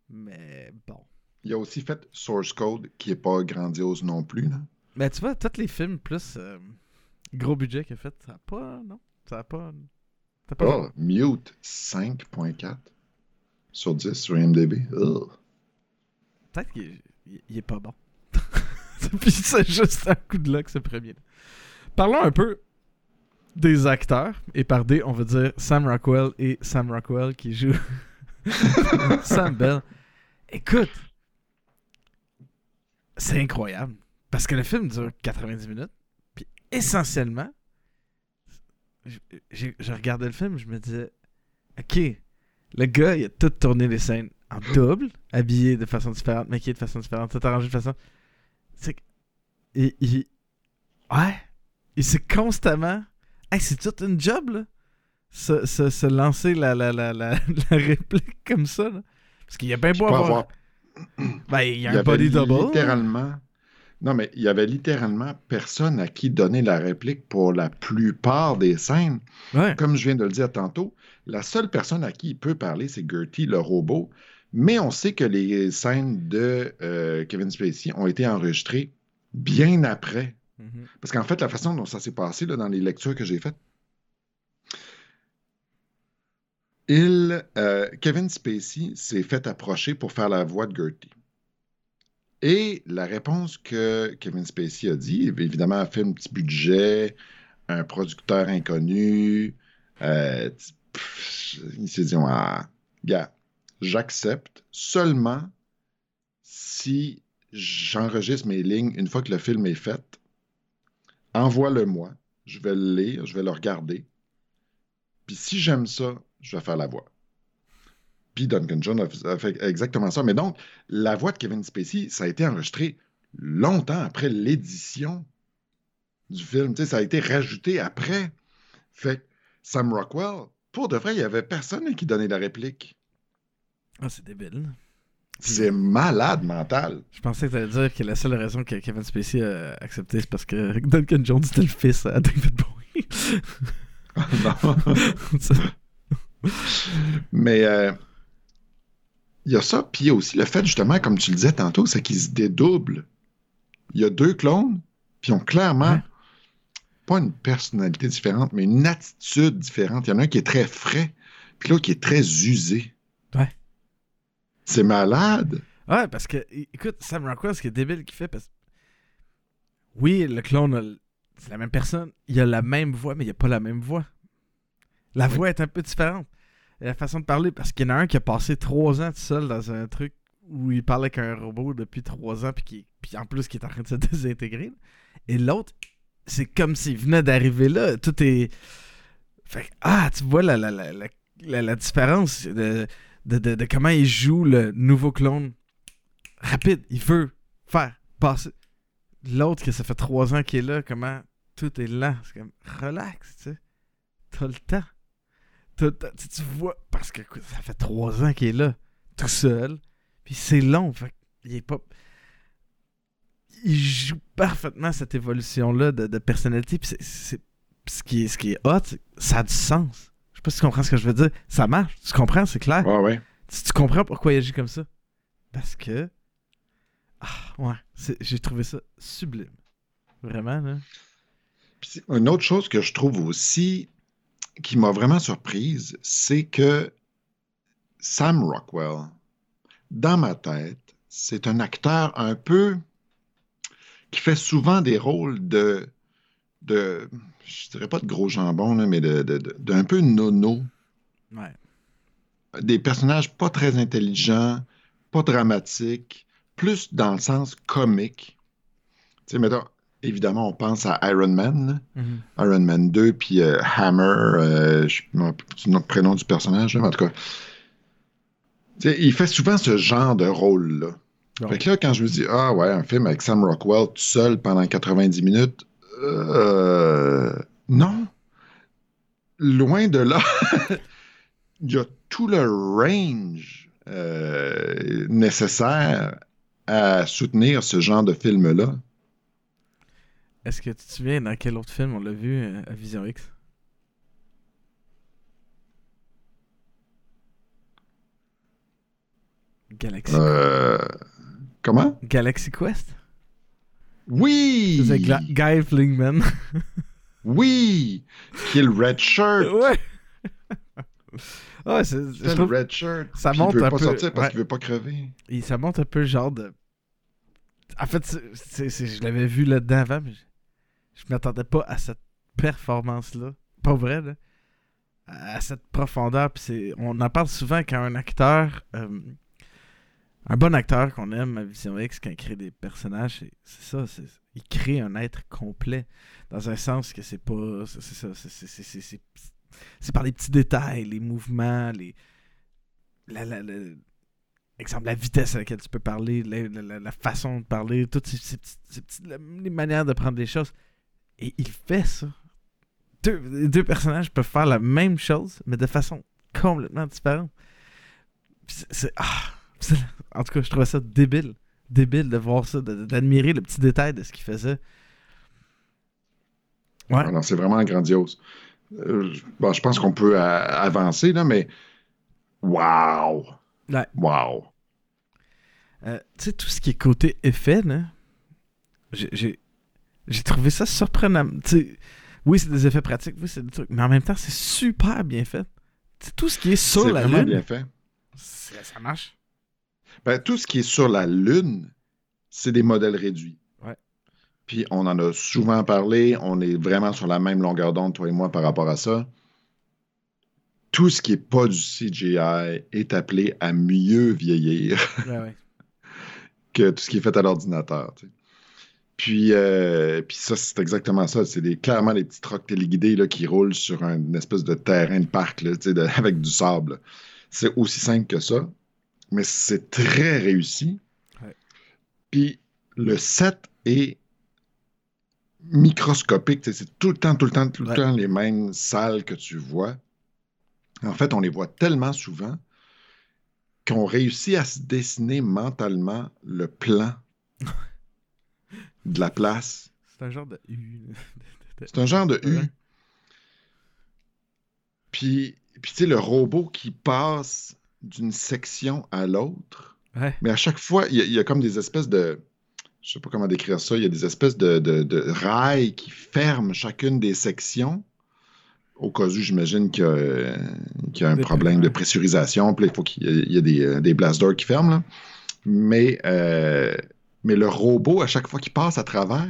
Speaker 5: Mais bon.
Speaker 6: Il a aussi fait Source Code, qui est pas grandiose non plus. Là.
Speaker 5: Mais tu vois, tous les films plus euh, gros budget qu'il a fait, ça a pas... Non, ça a pas... Ça a pas...
Speaker 6: Oh, Mute 5.4 sur 10 sur IMDb.
Speaker 5: Peut-être qu'il est, il- il est pas bon. Puis c'est juste un coup de luck, ce premier. Parlons un peu des acteurs. Et par des, on va dire Sam Rockwell et Sam Rockwell qui jouent Sam Bell. Écoute, c'est incroyable. Parce que le film dure 90 minutes. Puis essentiellement, je, regardais le film, je me disais, ok, le gars, il a tout tourné les scènes en double, habillé de façon différente, maquillé de façon différente, tout arrangé de façon. C'est que. Il, il- Ouais. Et c'est constamment. Hey, c'est tout une job, là. Se, se, se lancer la, la, la, la, la réplique comme ça, là. Parce qu'il y a bien beau avoir- Ben, il y
Speaker 6: il
Speaker 5: a
Speaker 6: y
Speaker 5: un
Speaker 6: avait
Speaker 5: body double.
Speaker 6: littéralement. Non, mais il y avait littéralement personne à qui donner la réplique pour la plupart des scènes.
Speaker 5: Ouais.
Speaker 6: Comme je viens de le dire tantôt, la seule personne à qui il peut parler, c'est Gertie, le robot. Mais on sait que les scènes de euh, Kevin Spacey ont été enregistrées bien après.
Speaker 5: Mhm.
Speaker 6: Parce qu'en fait, la façon dont ça s'est passé là, dans les lectures que j'ai faites, euh, Kevin Spacey s'est fait approcher pour faire la voix de Gertie. Et la réponse que Kevin Spacey a dit, évidemment, un film petit budget, un producteur inconnu, euh, il s'est dit, ah, gars, j'accepte seulement si j'enregistre mes lignes une fois que le film est fait, envoie-le-moi. Je vais le lire, je vais le regarder. Puis si j'aime ça, je vais faire la voix. Puis Duncan Jones a, fait exactement ça. Mais donc, la voix de Kevin Spacey, ça a été enregistré longtemps après l'édition du film. Tu sais, ça a été rajouté après. Fait que Sam Rockwell, pour de vrai, il n'y avait personne qui donnait la réplique.
Speaker 5: Ah, c'est débile.
Speaker 6: C'est malade mental.
Speaker 5: Je pensais que t'allais dire que la seule raison que Kevin Spacey a accepté, c'est parce que Duncan Jones était le fils à David Bowie.
Speaker 6: non. Mais euh, il y a ça, puis il y a aussi le fait, justement, comme tu le disais tantôt, c'est qu'ils se dédoublent. Il y a deux clones, puis ils ont clairement
Speaker 5: Ouais.
Speaker 6: pas une personnalité différente, mais une attitude différente. Il y en a un qui est très frais, puis l'autre qui est très usé.
Speaker 5: Ouais.
Speaker 6: C'est malade.
Speaker 5: Ouais, parce que, écoute, Sam Rockwell, ce qui est débile qu'il fait, parce que. Oui, le clone, c'est la même personne. Il a la même voix, mais il a pas la même voix. La voix est un peu différente. La façon de parler, parce qu'il y en a un qui a passé trois ans tout seul dans un truc où il parlait avec un robot depuis trois ans, puis, qui, puis en plus qui est en train de se désintégrer. Et l'autre, c'est comme s'il venait d'arriver là. Tout est. Fait que, ah, tu vois la, la, la, la, la- la différence de, de, de- de comment il joue le nouveau clone rapide. Il veut faire passer. L'autre, que ça fait trois ans qu'il est là, comment tout est lent. C'est comme relax, tu sais. T'as le temps. Tu, vois, parce que écoute, ça fait trois ans qu'il est là, tout seul. Puis c'est long. Fait il est pas. Il joue parfaitement cette évolution-là de, de personnalité. Puis c'est-. Ce qui, est, ce qui est hot, ça a du sens. Je sais pas si tu comprends ce que je veux dire. Ça marche. Tu comprends, c'est clair.
Speaker 6: Ouais, ouais.
Speaker 5: Tu, tu comprends pourquoi il agit comme ça? Parce que. Ah, ouais. J'ai trouvé ça sublime. Vraiment, là.
Speaker 6: Puis une autre chose que je trouve aussi qui m'a vraiment surprise, c'est que Sam Rockwell, dans ma tête, c'est un acteur un peu qui fait souvent des rôles de, de je dirais pas de gros jambon, là, mais de, de- de- d'un peu nono.
Speaker 5: Ouais.
Speaker 6: Des personnages pas très intelligents, pas dramatiques, plus dans le sens comique. Tu sais, mettons, évidemment, on pense à Iron Man, là. Iron Man 2, puis euh, Hammer, euh, je du nom- prénom du personnage, mais en tout cas. Sais, il fait souvent ce genre de rôle-là. Fait que là, quand je me dis, ah ouais, un film avec Sam Rockwell tout seul pendant 90 minutes, euh, non. Loin de là. Il y a tout le range euh, nécessaire à soutenir ce genre de film-là.
Speaker 5: Est-ce que tu te souviens dans quel autre film on l'a vu euh, à Vision X? Galaxy,
Speaker 6: Euh, comment?
Speaker 5: Galaxy Quest?
Speaker 6: Oui!
Speaker 5: C'est Guy Flingman.
Speaker 6: Oui! Qui est le red shirt.
Speaker 5: ouais! ouais, c'est,
Speaker 6: le red shirt.
Speaker 5: ça monte
Speaker 6: il veut
Speaker 5: un
Speaker 6: pas
Speaker 5: peu-
Speaker 6: sortir parce
Speaker 5: ouais.
Speaker 6: qu'il veut pas crever.
Speaker 5: Et ça montre un peu genre de. En fait, je l'avais vu là-dedans avant, mais je, m'attendais pas à cette performance-là. Pas vrai, là. À cette profondeur. Puis on en parle souvent quand un acteur. euh, un bon acteur qu'on aime à Vision X, quand il crée des personnages, c'est, ça. il crée un être complet. Dans un sens que c'est pas. C'est, ça. C'est, par les petits détails, les mouvements, les. La, la- exemple, la vitesse à laquelle tu peux parler, la, façon de parler, toutes ces, les manières de prendre les choses. Et il fait ça. Deux, deux personnages peuvent faire la même chose, mais de façon complètement différente. C'est- ah, c'est- en tout cas, je trouvais ça débile. Débile de voir ça, d'admirer le petit détail de ce qu'il faisait. Ouais.
Speaker 6: Alors, c'est vraiment grandiose. Euh, je- bon, je pense qu'on peut euh, avancer, là, mais. Wow!
Speaker 5: Ouais.
Speaker 6: Wow!
Speaker 5: Euh, tu sais, tout ce qui est côté effet, là, j'ai- j'ai trouvé ça surprenant. Oui, c'est des effets pratiques, oui, c'est des trucs, mais en même temps, c'est super bien fait. Tout ce qui est sur la Lune,
Speaker 6: bien fait.
Speaker 5: ça marche.
Speaker 6: Ben, tout ce qui est sur la Lune, c'est des modèles réduits.
Speaker 5: Ouais.
Speaker 6: Puis on en a souvent parlé, on est vraiment sur la même longueur d'onde, toi et moi, par rapport à ça. Tout ce qui n'est pas du CGI est appelé à mieux vieillir.
Speaker 5: Ouais, ouais.
Speaker 6: que tout ce qui est fait à l'ordinateur. tu sais. Puis, euh, puis ça, c'est exactement ça. C'est des, clairement des petits trucks téléguidés là, qui roulent sur un- une espèce de terrain de parc là, de- avec du sable. C'est aussi simple que ça, mais c'est très réussi.
Speaker 5: Ouais.
Speaker 6: Puis le set est microscopique. C'est tout le temps, tout le temps, tout le
Speaker 5: Ouais.
Speaker 6: temps les mêmes salles que tu vois. En fait, on les voit tellement souvent qu'on réussit à se dessiner mentalement le plan de la place.
Speaker 5: C'est un genre de U.
Speaker 6: C'est un genre de U.
Speaker 5: Ouais.
Speaker 6: Puis, puis tu sais, le robot qui passe d'une section à l'autre,
Speaker 5: Ouais.
Speaker 6: mais à chaque fois, il y, a- il y a comme des espèces de. Je sais pas comment décrire ça. Il y a des espèces de, de- de rails qui ferment chacune des sections. Au cas où, j'imagine qu'il y a, euh, qu'il y a un problème de pressurisation. Puis là, il faut qu'il y ait, des, euh, des blast doors qui ferment. là. Mais, euh, mais le robot, à chaque fois qu'il passe à travers,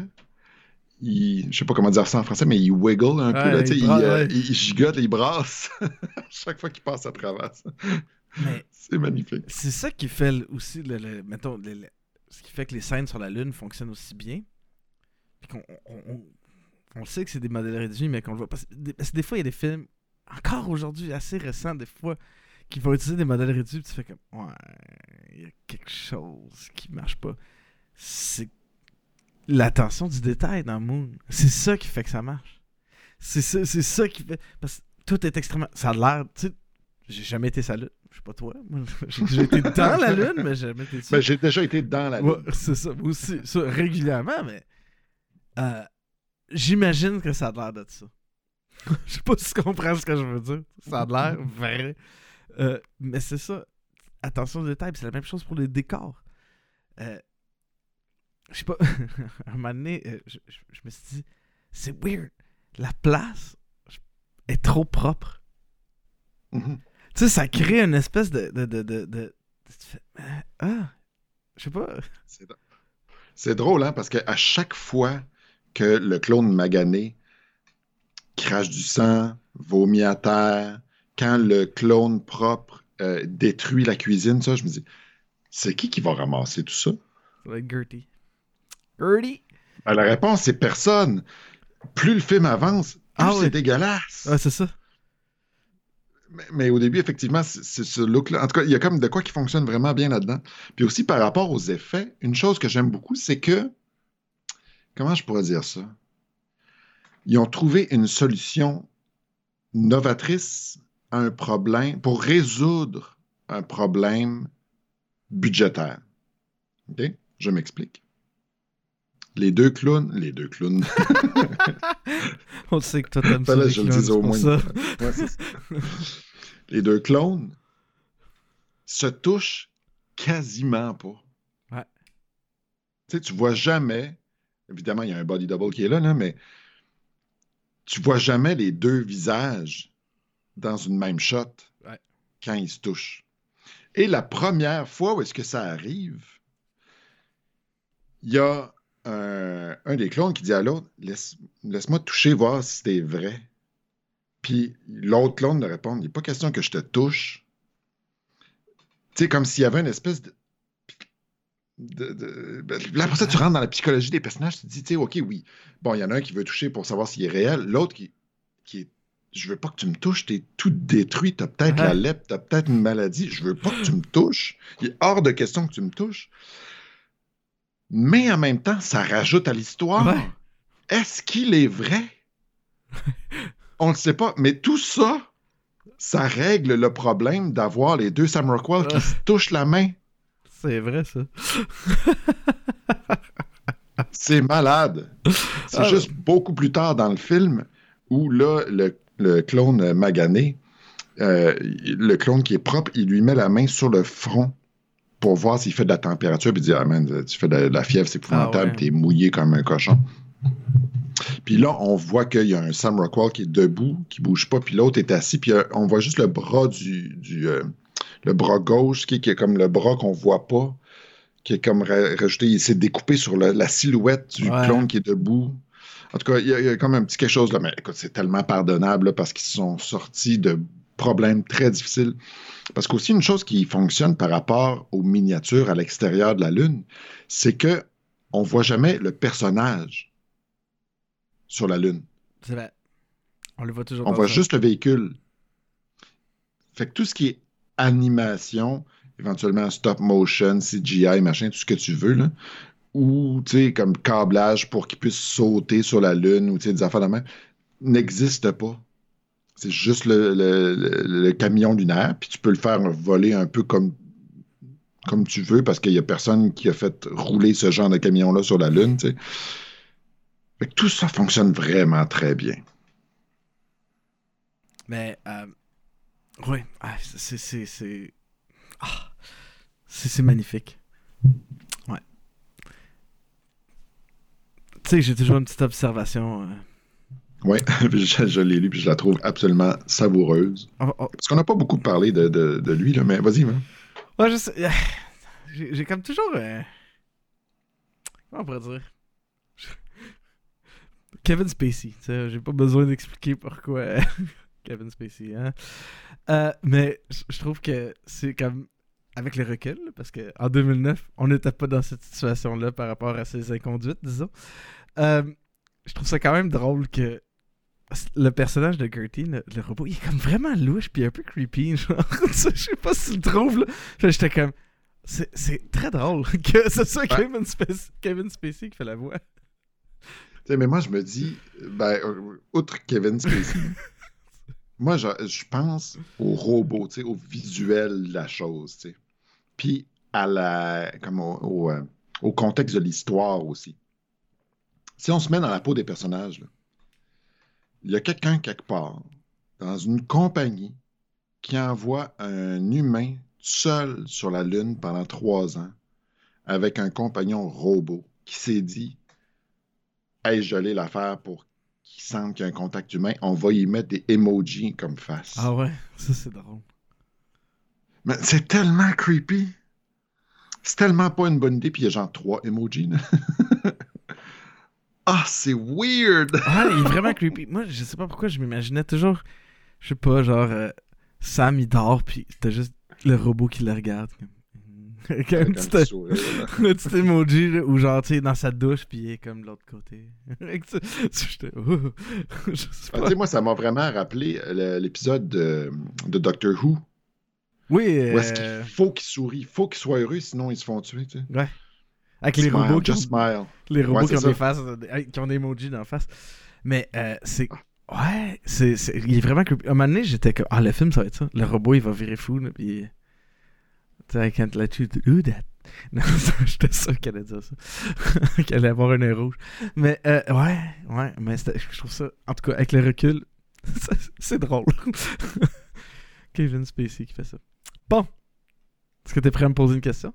Speaker 6: il, je sais pas comment dire ça en français, mais il wiggle un peu. Là,
Speaker 5: il
Speaker 6: il, euh,
Speaker 5: ouais.
Speaker 6: il gigote, il brasse à chaque fois qu'il passe à travers. C'est magnifique.
Speaker 5: c'est ça qui fait aussi, le, le- mettons, le- ce qui fait que les scènes sur la Lune fonctionnent aussi bien. Puis qu'on on, on- on sait que c'est des modèles réduits, mais qu'on le voit pas. Parce que des, parce que des fois, il y a des films, encore aujourd'hui, assez récents, des fois, qui vont utiliser des modèles réduits, puis tu fais comme, ouais, il y a quelque chose qui marche pas. C'est l'attention du détail dans Moon. C'est ça qui fait que ça marche. C'est ça, c'est ça qui fait. Parce que tout est extrêmement. Ça a l'air. Tu sais, j'ai jamais été sa lune. Je sais pas toi. J'ai déjà été dans la lune, mais j'ai jamais été dessus.
Speaker 6: Ben, J'ai déjà été dans la
Speaker 5: Ouais,
Speaker 6: lune.
Speaker 5: c'est ça. Aussi. Ça, régulièrement, mais. euh, J'imagine que ça a l'air de ça. Je sais pas si tu comprends ce que je veux dire. Ça a l'air vrai. Euh, mais c'est ça. Attention aux détails. C'est la même chose pour les décors. Euh, je sais pas. à un moment donné, euh, je, je- je me suis dit, c'est weird. La place est trop propre.
Speaker 6: Mhm.
Speaker 5: Tu sais, ça crée une espèce de. de, de, de, de- tu fais, ah, je sais pas.
Speaker 6: C'est c'est drôle, hein, parce qu'à chaque fois que le clone magané crache du sang, vomit à terre, quand le clone propre euh, détruit la cuisine, ça, je me dis, c'est qui qui va ramasser tout ça?
Speaker 5: Ça va être Gertie.
Speaker 6: Ben, la réponse, c'est personne. Plus le film avance, plus
Speaker 5: Ah
Speaker 6: c'est dégueulasse.
Speaker 5: Ah, c'est ça.
Speaker 6: Mais, mais au début, effectivement, c'est c'est ce look-là. En tout cas, il y a comme de quoi qui fonctionne vraiment bien là-dedans. Puis aussi, par rapport aux effets, une chose que j'aime beaucoup, c'est que. Comment je pourrais dire ça? Ils ont trouvé une solution novatrice à un problème, pour résoudre un problème budgétaire. OK? Je m'explique. Les deux clowns, les deux clowns,
Speaker 5: On sait que toi t'aimes ça. Les
Speaker 6: je le dise au moins
Speaker 5: ça.
Speaker 6: une Ouais, c'est ça. Les deux clones se touchent quasiment pas.
Speaker 5: Ouais.
Speaker 6: Tu sais, tu vois jamais, évidemment, il y a un body double qui est là, là, mais tu vois jamais les deux visages dans une même shot
Speaker 5: Ouais.
Speaker 6: quand ils se touchent. Et la première fois où est-ce que ça arrive, il y a un, un des clones qui dit à l'autre Laisse, Laisse-moi te toucher, voir si c'est vrai. Puis l'autre clone de répondre Il n'est pas question que je te touche. Tu sais, comme s'il y avait une espèce de. de- de- ben, Là, après ça, tu rentres dans la psychologie des personnages, tu te dis, tu sais, OK, oui. Bon, il y en a un qui veut toucher pour savoir s'il est réel, l'autre qui, qui est. Je veux pas que tu me touches, t'es tout détruit, t'as peut-être
Speaker 5: Ouais.
Speaker 6: la lèpre, t'as peut-être une maladie, je veux pas que tu me touches. Il est hors de question que tu me touches. Mais en même temps, ça rajoute à l'histoire.
Speaker 5: Ouais.
Speaker 6: Est-ce qu'il est vrai? On ne sait pas, mais tout ça, ça règle le problème d'avoir les deux Sam Rockwell qui se touchent la main.
Speaker 5: C'est vrai, ça.
Speaker 6: C'est malade. C'est
Speaker 5: Ah.
Speaker 6: juste beaucoup plus tard dans le film où là, le, le clone magané, euh, le clone qui est propre, il lui met la main sur le front pour voir s'il fait de la température, puis il dit Ah man, tu fais de la, fièvre, c'est épouvantable,
Speaker 5: Ah ouais.
Speaker 6: t'es mouillé comme un cochon. Puis là, on voit qu'il y a un Sam Rockwell qui est debout, qui bouge pas, puis l'autre est assis, puis euh, on voit juste le bras du, du euh, le bras gauche, qui, qui est comme le bras qu'on voit pas, qui est comme ra- rajouté, il s'est découpé sur la silhouette du
Speaker 5: Ouais.
Speaker 6: clone qui est debout. En tout cas, il y, a- il y a comme un petit quelque chose là, mais écoute, c'est tellement pardonnable là, parce qu'ils sont sortis de problème très difficile. Parce qu'aussi, une chose qui fonctionne par rapport aux miniatures à l'extérieur de la Lune, c'est que on voit jamais le personnage sur la Lune.
Speaker 5: C'est vrai. On le voit toujours
Speaker 6: On voit
Speaker 5: ça.
Speaker 6: juste le véhicule. Fait que tout ce qui est animation, éventuellement stop motion, CGI, machin, tout ce que tu veux, là, ou, comme câblage pour qu'il puisse sauter sur la Lune, ou, des affaires de même, n'existe pas. C'est juste le, camion lunaire, puis tu peux le faire voler un peu comme, tu veux, parce qu'il n'y a personne qui a fait rouler ce genre de camion-là sur la Lune, tout ça fonctionne vraiment très bien.
Speaker 5: Mais, euh, ouais, ah, ah, c'est magnifique. Ouais. Tu sais, j'ai toujours une petite observation. euh,
Speaker 6: Oui, je, je l'ai lu puis je la trouve absolument savoureuse.
Speaker 5: oh, oh,
Speaker 6: Parce qu'on n'a pas beaucoup parlé de, de- de lui, là, mais vas-y. hein.
Speaker 5: Ouais, je sais. J'ai, comme toujours. euh, Comment on pourrait dire? Kevin Spacey. tu sais, J'ai pas besoin d'expliquer pourquoi Kevin Spacey. Hein? Euh, mais je trouve que c'est comme. Avec le recul, parce qu'en 2009, on n'était pas dans cette situation-là par rapport à ses inconduites, disons. Euh, je trouve ça quand même drôle que le personnage de Gertie, le, le robot, il est comme vraiment louche puis un peu creepy. Genre, je sais pas si tu le trouves, là. J'étais comme. C'est c'est très drôle que ce soit Kevin, Kevin Spacey qui fait la voix.
Speaker 6: Tu sais, mais moi, je me dis, ben, euh, outre Kevin Spacey, moi, je, je pense au robot, au visuel de la chose, tu sais. Puis à la, comme au, au, euh, au contexte de l'histoire aussi. Si on se met dans la peau des personnages, là, il y a quelqu'un quelque part, dans une compagnie, qui envoie un humain seul sur la Lune pendant trois ans, avec un compagnon robot, qui s'est dit Hey, je l'ai l'affaire pour qu'il sente qu'il y a un contact humain, on va y mettre des emojis comme face.
Speaker 5: Ah ouais, ça c'est drôle.
Speaker 6: Mais c'est tellement creepy. C'est tellement pas une bonne idée, puis il y a genre trois emojis. ah, c'est weird!
Speaker 5: Ah, il est vraiment creepy. Moi, je sais pas pourquoi je m'imaginais toujours, je sais pas, genre, euh, Sam il dort, puis t'as juste le robot qui le regarde. Comme... Avec un petit,
Speaker 6: petit sourire, là.
Speaker 5: un petit emoji, là, ou genre, tu sais, dans sa douche, puis il est comme de l'autre côté. J'étais. oh, je sais
Speaker 6: Ah,
Speaker 5: pas.
Speaker 6: tu sais, moi, ça m'a vraiment rappelé euh, l'épisode de, de Doctor Who,
Speaker 5: Oui,
Speaker 6: où est-ce
Speaker 5: euh,
Speaker 6: qu'il faut qu'il sourie, il faut qu'il soit heureux, sinon ils se font tuer, tu sais.
Speaker 5: Avec les
Speaker 6: Smile,
Speaker 5: robots qui
Speaker 6: smile.
Speaker 5: les robots
Speaker 6: Ouais,
Speaker 5: qui ont des
Speaker 6: ça.
Speaker 5: faces, euh, qui ont des emojis dans la face. Mais euh, c'est. Ouais, c'est, c'est- il est vraiment creepy. À un moment donné, j'étais comme. Ah, le film, ça va être ça. Le robot, il va virer fou, là, puis. Tu sais, I can't let you do that. Non, ça, j'étais sûr qu'elle allait dire ça. qu'elle allait avoir un œil rouge. Mais, euh, ouais, ouais, mais je trouve ça. En tout cas, avec le recul, c'est drôle. Kevin Spacey qui fait ça. Bon. Est-ce que t'es prêt à me poser une question?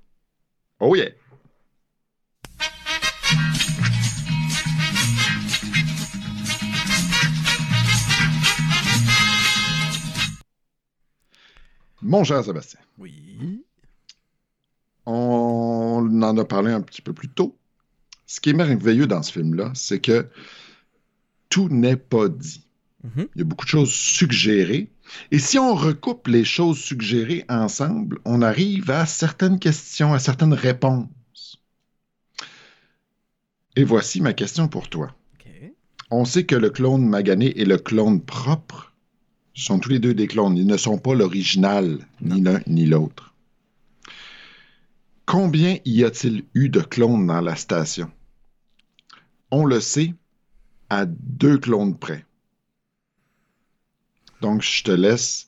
Speaker 6: Oh yeah! Mon cher Sébastien,
Speaker 5: Oui.
Speaker 6: on en a parlé un petit peu plus tôt. Ce qui est merveilleux dans ce film-là, c'est que tout n'est pas dit.
Speaker 5: Mhm.
Speaker 6: Il y a beaucoup de choses suggérées. Et si on recoupe les choses suggérées ensemble, on arrive à certaines questions, à certaines réponses. Et voici ma question pour toi. On sait que le clone magané et le clone propre sont tous les deux des clones. Ils ne sont pas l'original, ni l'un ni l'autre. Combien y a-t-il eu de clones dans la station? On le sait à deux clones près. Donc, je te laisse.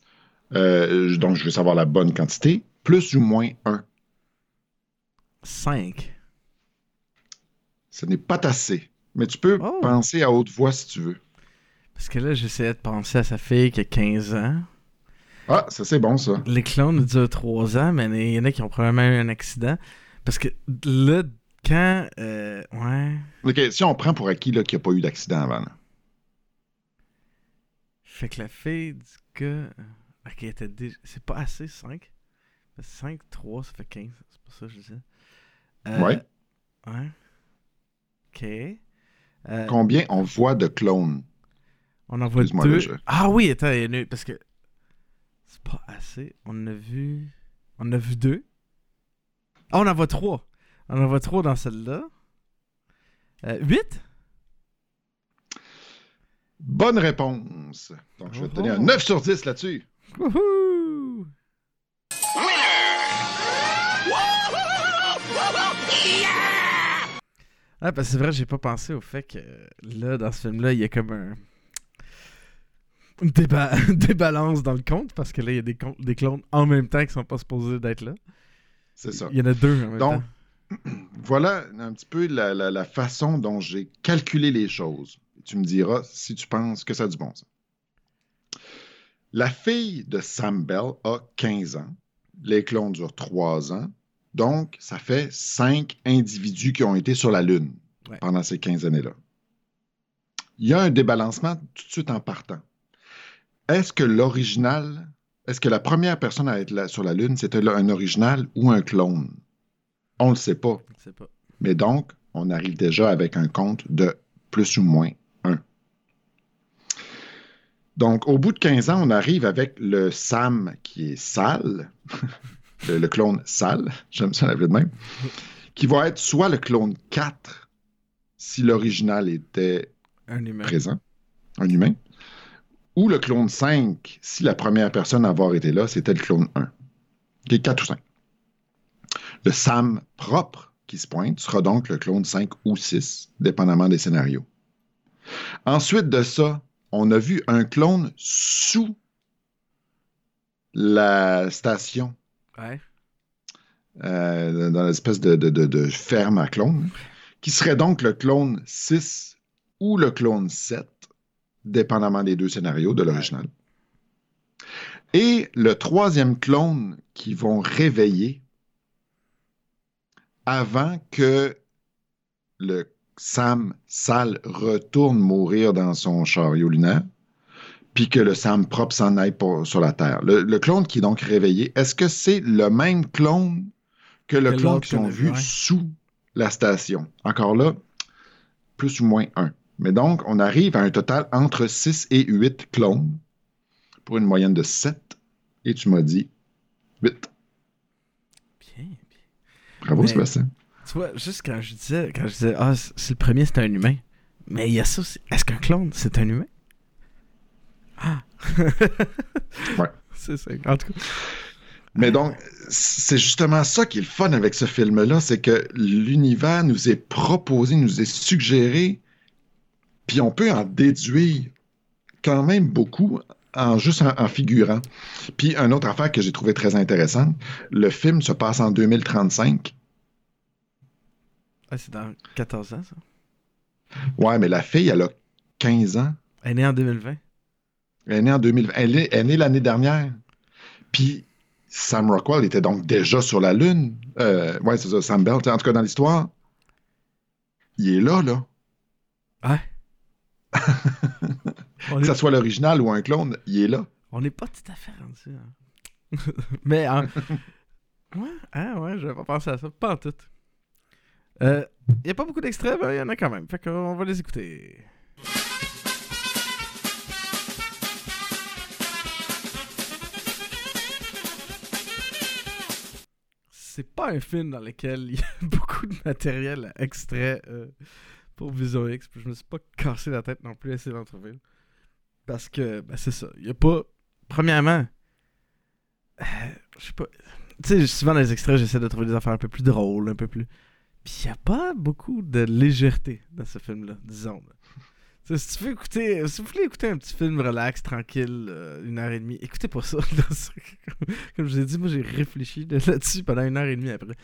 Speaker 6: euh, donc, je veux savoir la bonne quantité. Plus ou moins un.
Speaker 5: 5.
Speaker 6: Ce n'est pas assez. Mais tu peux
Speaker 5: Oh.
Speaker 6: penser à haute voix si tu veux.
Speaker 5: Parce que là, j'essayais de penser à sa fille qui a 15 ans.
Speaker 6: Ah, ça c'est bon ça.
Speaker 5: Les clones durent 3 ans, mais il y en a qui ont probablement eu un accident. Parce que là, quand. euh, ouais.
Speaker 6: Ok, si on prend pour acquis qu'il n'y a pas eu d'accident avant. là.
Speaker 5: Fait que la fille du gars. Ok, elle était déjà. C'est pas assez, 5. 5, 3, ça fait 15. C'est pas ça que je disais. Euh,
Speaker 6: Ouais.
Speaker 5: Ouais. Ok. Euh,
Speaker 6: Combien on voit de clones?
Speaker 5: On en voit deux. Ah oui, attends, il y en a eu- Parce que. C'est pas assez. On en a vu. On en a vu deux. Ah, on en voit trois. On en voit trois dans celle-là. Euh, huit?
Speaker 6: Bonne réponse. Donc, je vais te donner un
Speaker 5: Oh.
Speaker 6: 9 sur 10 là-dessus.
Speaker 5: Wouhou! Ah, parce que c'est vrai, j'ai pas pensé au fait que là, dans ce film-là, il y a comme un. Une déba- une débalance dans le compte, parce que là, il y a des, des clones en même temps qui sont pas supposés d'être là.
Speaker 6: C'est ça.
Speaker 5: Il y en a deux en même
Speaker 6: Donc,
Speaker 5: temps.
Speaker 6: Voilà un petit peu la, la- la façon dont j'ai calculé les choses. Tu me diras si tu penses que ça a du bon sens. La fille de Sam Bell a 15 ans. Les clones durent 3 ans. Donc, ça fait 5 individus qui ont été sur la Lune
Speaker 5: Ouais.
Speaker 6: pendant ces 15 années-là. Il y a un débalancement tout de suite en partant. Est-ce que l'original, est-ce que la première personne à être là, sur la Lune, c'était là un original ou un clone? On ne le sait pas.
Speaker 5: Je sais pas.
Speaker 6: Mais donc, on arrive déjà avec un compte de plus ou moins 1. Donc, au bout de 15 ans, on arrive avec le Sam qui est sale, le, le clone sale, j'aime ça l'appeler de même, qui va être soit le clone 4 si l'original était
Speaker 5: Un humain.
Speaker 6: présent, un humain, ou le clone 5 si la première personne à avoir été là, c'était le clone 1, qui est 4 ou 5. Le SAM propre qui se pointe sera donc le clone 5 ou 6, dépendamment des scénarios. Ensuite de ça, on a vu un clone sous la station,
Speaker 5: Ouais.
Speaker 6: euh, dans l'espèce de, de- de- de ferme à clones, qui serait donc le clone 6 ou le clone 7, dépendamment des deux scénarios de l'original. Et le troisième clone qui vont réveiller avant que le Sam sale retourne mourir dans son chariot lunaire, puis que le Sam propre s'en aille pour- sur la Terre. Le, le clone qui est donc réveillé, est-ce que c'est le même clone que le
Speaker 5: Que
Speaker 6: clone qu'ils ont
Speaker 5: vu,
Speaker 6: sous la station? Encore là, plus ou moins un. Mais donc, on arrive à un total entre 6 et 8 clones pour une moyenne de 7. Et tu m'as dit 8.
Speaker 5: Bien.
Speaker 6: Bravo,
Speaker 5: Mais-
Speaker 6: Sébastien.
Speaker 5: Tu vois, juste quand je disais, quand je disais, ah, c'est le premier, c'est un humain. Mais il y a ça aussi. Est-ce qu'un clone, c'est un humain? Ah!
Speaker 6: Ouais.
Speaker 5: C'est ça. En tout cas,
Speaker 6: Mais donc, c'est justement ça qui est le fun avec ce film-là, c'est que l'univers nous est proposé, nous est suggéré, puis on peut en déduire quand même beaucoup en juste en, en figurant. Puis, une autre affaire que j'ai trouvé très intéressante, le film se passe en 2035.
Speaker 5: ah, c'est dans 14 ans, ça?
Speaker 6: Ouais, mais la fille, elle a 15 ans.
Speaker 5: Elle est née en 2020.
Speaker 6: Elle est née en 2020. Elle est, elle est née l'année dernière. Puis Sam Rockwell était donc déjà sur la Lune. Euh, ouais, c'est ça, Sam Bell. En tout cas, dans l'histoire, il est là, là.
Speaker 5: Ouais.
Speaker 6: Que
Speaker 5: est-
Speaker 6: ce soit l'original ou un clone, il est là.
Speaker 5: on n'est pas tout à fait rendu. hein. Mais, hein, ouais, ah, ouais, j'avais pas pensé à ça. Pas en tout. Il n'y a pas beaucoup d'extraits, mais il y en a quand même. Fait qu'on va les écouter. C'est pas un film dans lequel il y a beaucoup de matériel extrait euh, pour Vision X. Puis je me suis pas cassé la tête non plus à essayer d'en trouver. Parce que, ben, c'est ça. Il y a pas. Premièrement, euh, je sais pas. Tu sais, souvent dans les extraits, j'essaie de trouver des affaires un peu plus drôles, un peu plus. Puis il y a pas beaucoup de légèreté dans ce film-là, disons. là. Si tu veux écouter, si vous voulez écouter un petit film relax, tranquille, euh, une heure et demie, écoutez pas ça. Comme je vous ai dit, moi j'ai réfléchi de- là-dessus pendant une heure et demie après.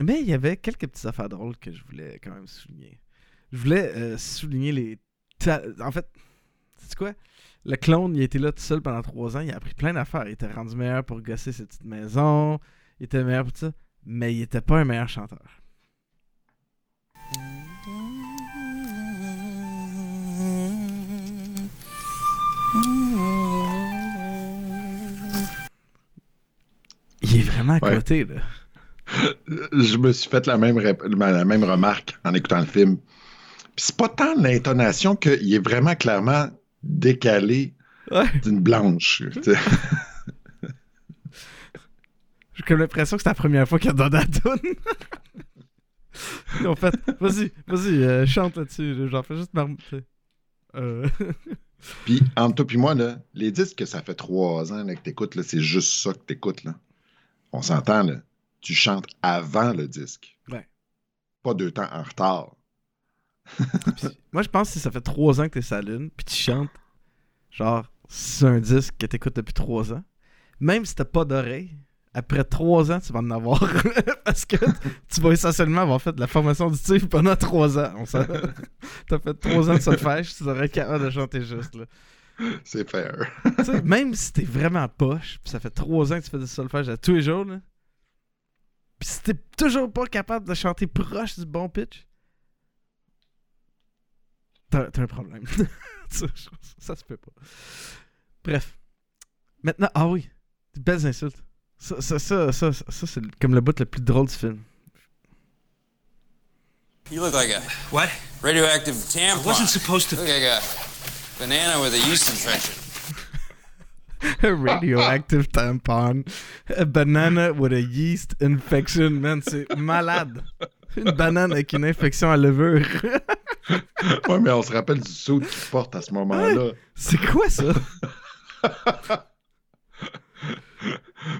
Speaker 5: Mais il y avait quelques petites affaires drôles que je voulais quand même souligner. Je voulais euh, souligner les. ta- En fait, c'est quoi? Le clone, il était là tout seul pendant trois ans. Il a appris plein d'affaires. Il était rendu meilleur pour gosser ses petites maisons. Il était meilleur pour tout ça. Mais il était pas un meilleur chanteur. Il est vraiment à
Speaker 6: Ouais.
Speaker 5: côté, là.
Speaker 6: Je me suis fait la même, la même remarque en écoutant le film. Puis c'est pas tant l'intonation qu'il est vraiment clairement décalé
Speaker 5: Ouais.
Speaker 6: d'une blanche.
Speaker 5: J'ai comme l'impression que c'est la première fois qu'il a donné la toune. Ils ont fait, vas-y, vas-y, euh, chante là-dessus. J'en fais juste marmotter. Euh...
Speaker 6: Puis, entre toi et moi, là, les disques que ça fait trois ans là, que t'écoutes, c'est juste ça que t'écoutes. On s'entend, là. Tu chantes avant le disque.
Speaker 5: Ouais.
Speaker 6: Pas deux temps en retard.
Speaker 5: Moi, je pense que si ça fait trois ans que t'es sur la lune, puis tu chantes, genre, c'est un disque que t'écoutes depuis trois ans, même si t'as pas d'oreille, après trois ans, tu vas en avoir. Parce que tu vas essentiellement avoir fait de la formation auditive pendant trois ans. On T'as fait trois ans de solfège, tu serais capable de chanter juste, là.
Speaker 6: C'est fair.
Speaker 5: même si t'es vraiment poche, puis ça fait trois ans que tu fais du solfège à tous les jours, là, puis si t'es toujours pas capable de chanter proche du bon pitch, t'as un problème. ça, se peut pas. Bref. Maintenant, ah oui, des belles insultes. Ça, ça, ça, ça, ça, ça, c'est comme le bout le plus drôle du film.
Speaker 3: You look like a
Speaker 4: What?
Speaker 3: radioactive tampon.
Speaker 4: I wasn't supposed to.
Speaker 3: Look like a banana with a yeast infection.
Speaker 5: A radioactive tampon. A banana with a yeast infection. Man, c'est malade. Une banane avec une infection à levure.
Speaker 6: ouais, mais on se rappelle du saut qu'il porte à ce moment-là.
Speaker 5: c'est quoi ça?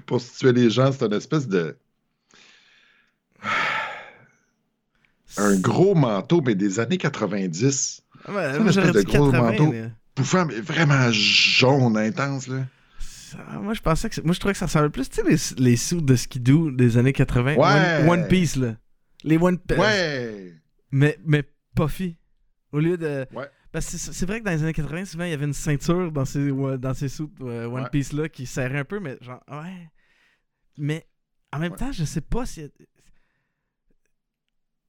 Speaker 6: Pour situer les gens, c'est une espèce de. Un gros manteau, mais des années 90.
Speaker 5: Ouais, j'aurais dit
Speaker 6: gros
Speaker 5: 80.
Speaker 6: manteau. Bouffant, mais vraiment jaune, intense, là.
Speaker 5: Ça- moi, je pensais que. Moi, je trouvais que ça ressemblait plus, tu sais, les, les sous de skidoo des années 80.
Speaker 6: Ouais.
Speaker 5: One, One Piece, là. Les One Piece.
Speaker 6: Ouais!
Speaker 5: Mais, mais puffy. Au lieu de.
Speaker 6: Ouais.
Speaker 5: Parce que c'est vrai que dans les années 80, souvent, il y avait une ceinture dans ces, ouais, dans ces sous euh, One
Speaker 6: Ouais.
Speaker 5: Piece-là qui serrait un peu, mais genre, ouais. Mais en même
Speaker 6: Ouais.
Speaker 5: temps, je sais pas si.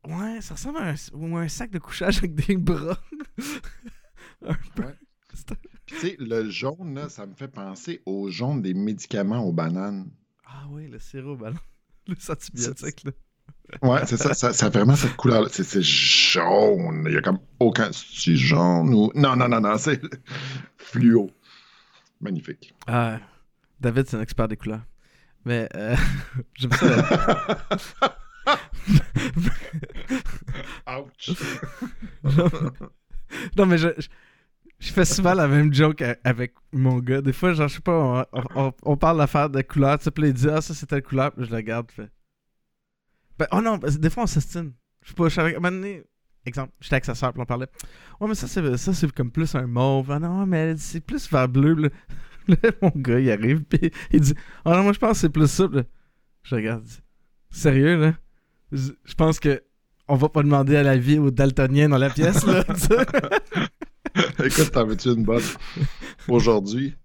Speaker 5: Ouais, ça ressemble à un, ou un sac de couchage avec des bras. un peu.
Speaker 6: Ouais. Tu sais, le jaune, là, ça me fait penser au jaune des médicaments aux bananes.
Speaker 5: Ah oui, le sirop ballon. Les antibiotiques, là.
Speaker 6: Ouais, c'est ça, ça, ça a vraiment cette couleur-là. C'est jaune. Il y a comme aucun. C'est jaune ou. Non, non, non, non, c'est fluo. Magnifique.
Speaker 5: Ah, David, c'est un expert des couleurs. Mais euh, j'aime ça.
Speaker 6: Ouch!
Speaker 5: non, mais je, je, je fais souvent la même joke avec mon gars. Des fois, genre, je sais pas, on, parle d'affaires de couleurs, tu sais, puis il dit, ah, ça, c'est telle couleur, puis je le regarde, fait. Ben, oh non, des fois, on s'estime. Je sais pas, je suis avec. donné, exemple, j'étais avec sa soeur, puis on parlait. Ouais, mais ça, c'est, ça, c'est comme plus un mauve. Ah non, mais c'est plus vers bleu. Là, Là, mon gars, il arrive, puis il dit, ah non, moi, je pense que c'est plus là, Je regarde, sérieux, là? Je pense que on va pas demander à la vie aux daltoniens dans la pièce, là.
Speaker 6: Écoute, t'en veux-tu une bonne? Aujourd'hui,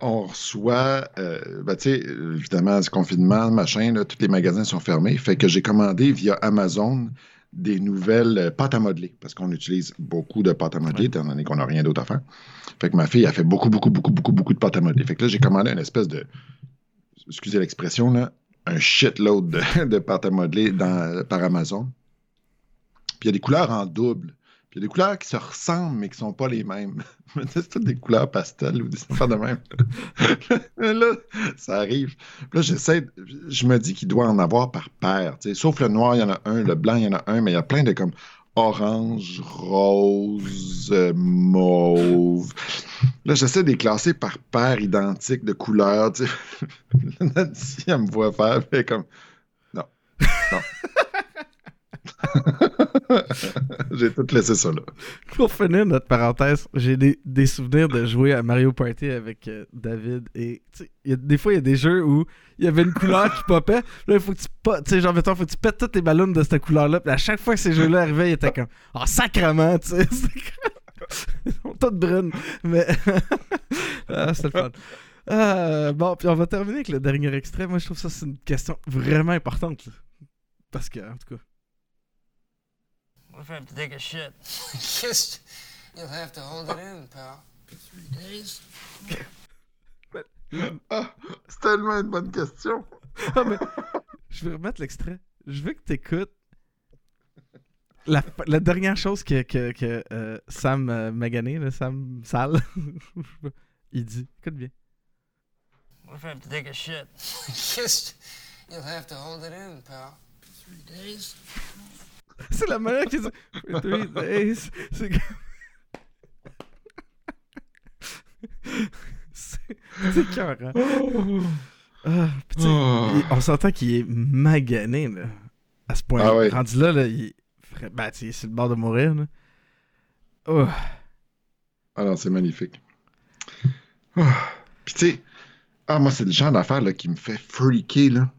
Speaker 6: on reçoit, euh, ben, tu sais, évidemment, ce confinement, machin, là, tous les magasins sont fermés. Fait que j'ai commandé via Amazon des nouvelles euh, pâtes à modeler, parce qu'on utilise beaucoup de pâtes à modeler, étant donné qu'on n'a rien d'autre à faire. Fait que ma fille a fait beaucoup, beaucoup, beaucoup, beaucoup, beaucoup de pâtes à modeler. Fait que là, j'ai commandé une espèce de, excusez l'expression, là, un shitload de, de pâtes à modeler dans, par Amazon. Puis il y a des couleurs en double. Puis il y a des couleurs qui se ressemblent, mais qui sont pas les mêmes. C'est toutes des couleurs pastel ou des affaires de même. là, ça arrive. Là, j'essaie, je me dis qu'il doit en avoir par paire. Sauf le noir, il y en a un, le blanc, il y en a un, mais il y a plein de comme orange, rose, euh, mauve. Là, j'essaie de les classer par paire identique de couleurs. tu sais. Elle me voit faire, est comme non, non. J'ai tout laissé ça là.
Speaker 5: Pour finir notre parenthèse, j'ai des, souvenirs de jouer à Mario Party avec euh, David. Et des fois, il y a des jeux où il y avait une couleur qui popait. Là, il faut que tu tu sais, genre, faut que tu pètes toutes tes ballons de cette couleur-là. Puis à chaque fois que ces jeux-là arrivaient, il était comme Oh, sacrement, tu sais. Comme- toutes brunes. Mais. ah, c'était le fun. Euh, bon, puis on va terminer avec le dernier extrait. Moi, je trouve ça, c'est une question vraiment importante. Parce que, en tout cas.
Speaker 3: What if I have to take a shit? Just, you'll have to hold it in, pal.
Speaker 6: Ah, c'est tellement une bonne question.
Speaker 5: Ah, mais je vais remettre l'extrait. Je veux que tu écoutes la, la dernière chose que, que, que euh, Sam euh, Magané, là, Sam Sal, Il dit, écoute bien.
Speaker 3: What if I have to take a shit? Just, you'll have to hold it in, pal.
Speaker 5: C'est la manière qu'il dit. For three days. C'est comme- C'est c'est écœurant. Ah,
Speaker 6: Oh.
Speaker 5: il- on s'entend qu'il est magané, là. À ce point.
Speaker 6: Ah ouais.
Speaker 5: Rendu là, là, il Ben, tu sais, il est sur le bord de mourir, là. Oh.
Speaker 6: Ah c'est magnifique. Ah. Puis tu sais, ah, moi, c'est le genre d'affaire là, qui me fait freaker, là.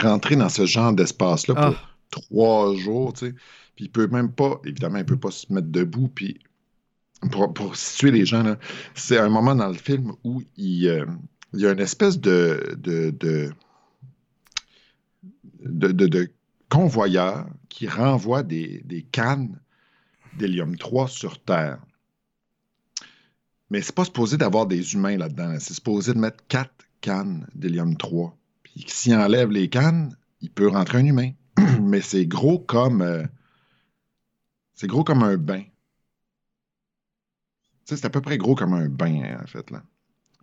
Speaker 6: Rentrer dans ce genre d'espace-là pour
Speaker 5: Ah.
Speaker 6: Trois jours, tu sais. Puis il peut même pas, évidemment, il peut pas se mettre debout, puis pour, pour situer les gens, c'est un moment dans le film où il, euh, y a une espèce de, de, de, convoyeur qui renvoie des, des cannes d'hélium 3 sur Terre. Mais c'est pas supposé d'avoir des humains là-dedans. là. C'est supposé de mettre quatre cannes d'hélium 3. Puis s'il enlève les cannes, il peut rentrer un humain. Mais c'est gros comme. euh, c'est gros comme un bain. Tu sais, c'est à peu près gros comme un bain, en fait. Là.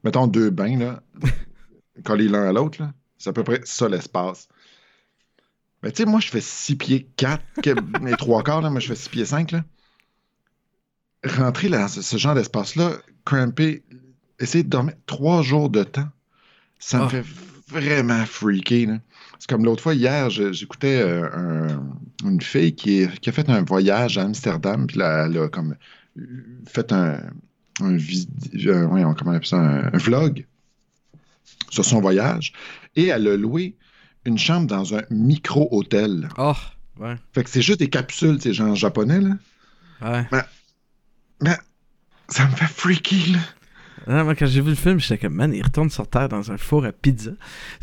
Speaker 6: Mettons deux bains, là, collés l'un à l'autre, là. C'est à peu près ça l'espace. Mais tu sais, moi, je fais 6 pieds 4, les trois quarts, là, moi, je fais 6 pieds 5, là. Rentrer dans ce, ce genre d'espace-là, cramper, essayer de dormir trois jours de temps, ça me
Speaker 5: Ah.
Speaker 6: fait vraiment freaker, là. C'est comme l'autre fois, hier, j'écoutais euh, un- une fille qui, est- qui a fait un voyage à Amsterdam, puis là, elle a comme euh, fait un, un, vid- un- voyons, comment on appelle ça, un- vlog sur son voyage, et elle a loué une chambre dans un micro-hôtel.
Speaker 5: Oh, ouais.
Speaker 6: Fait que c'est juste des capsules, sais, genre japonais, là.
Speaker 5: Ouais.
Speaker 6: Mais ça me fait freaky, là.
Speaker 5: Non, moi, quand j'ai vu le film, j'étais comme, man, il retourne sur Terre dans un four à pizza.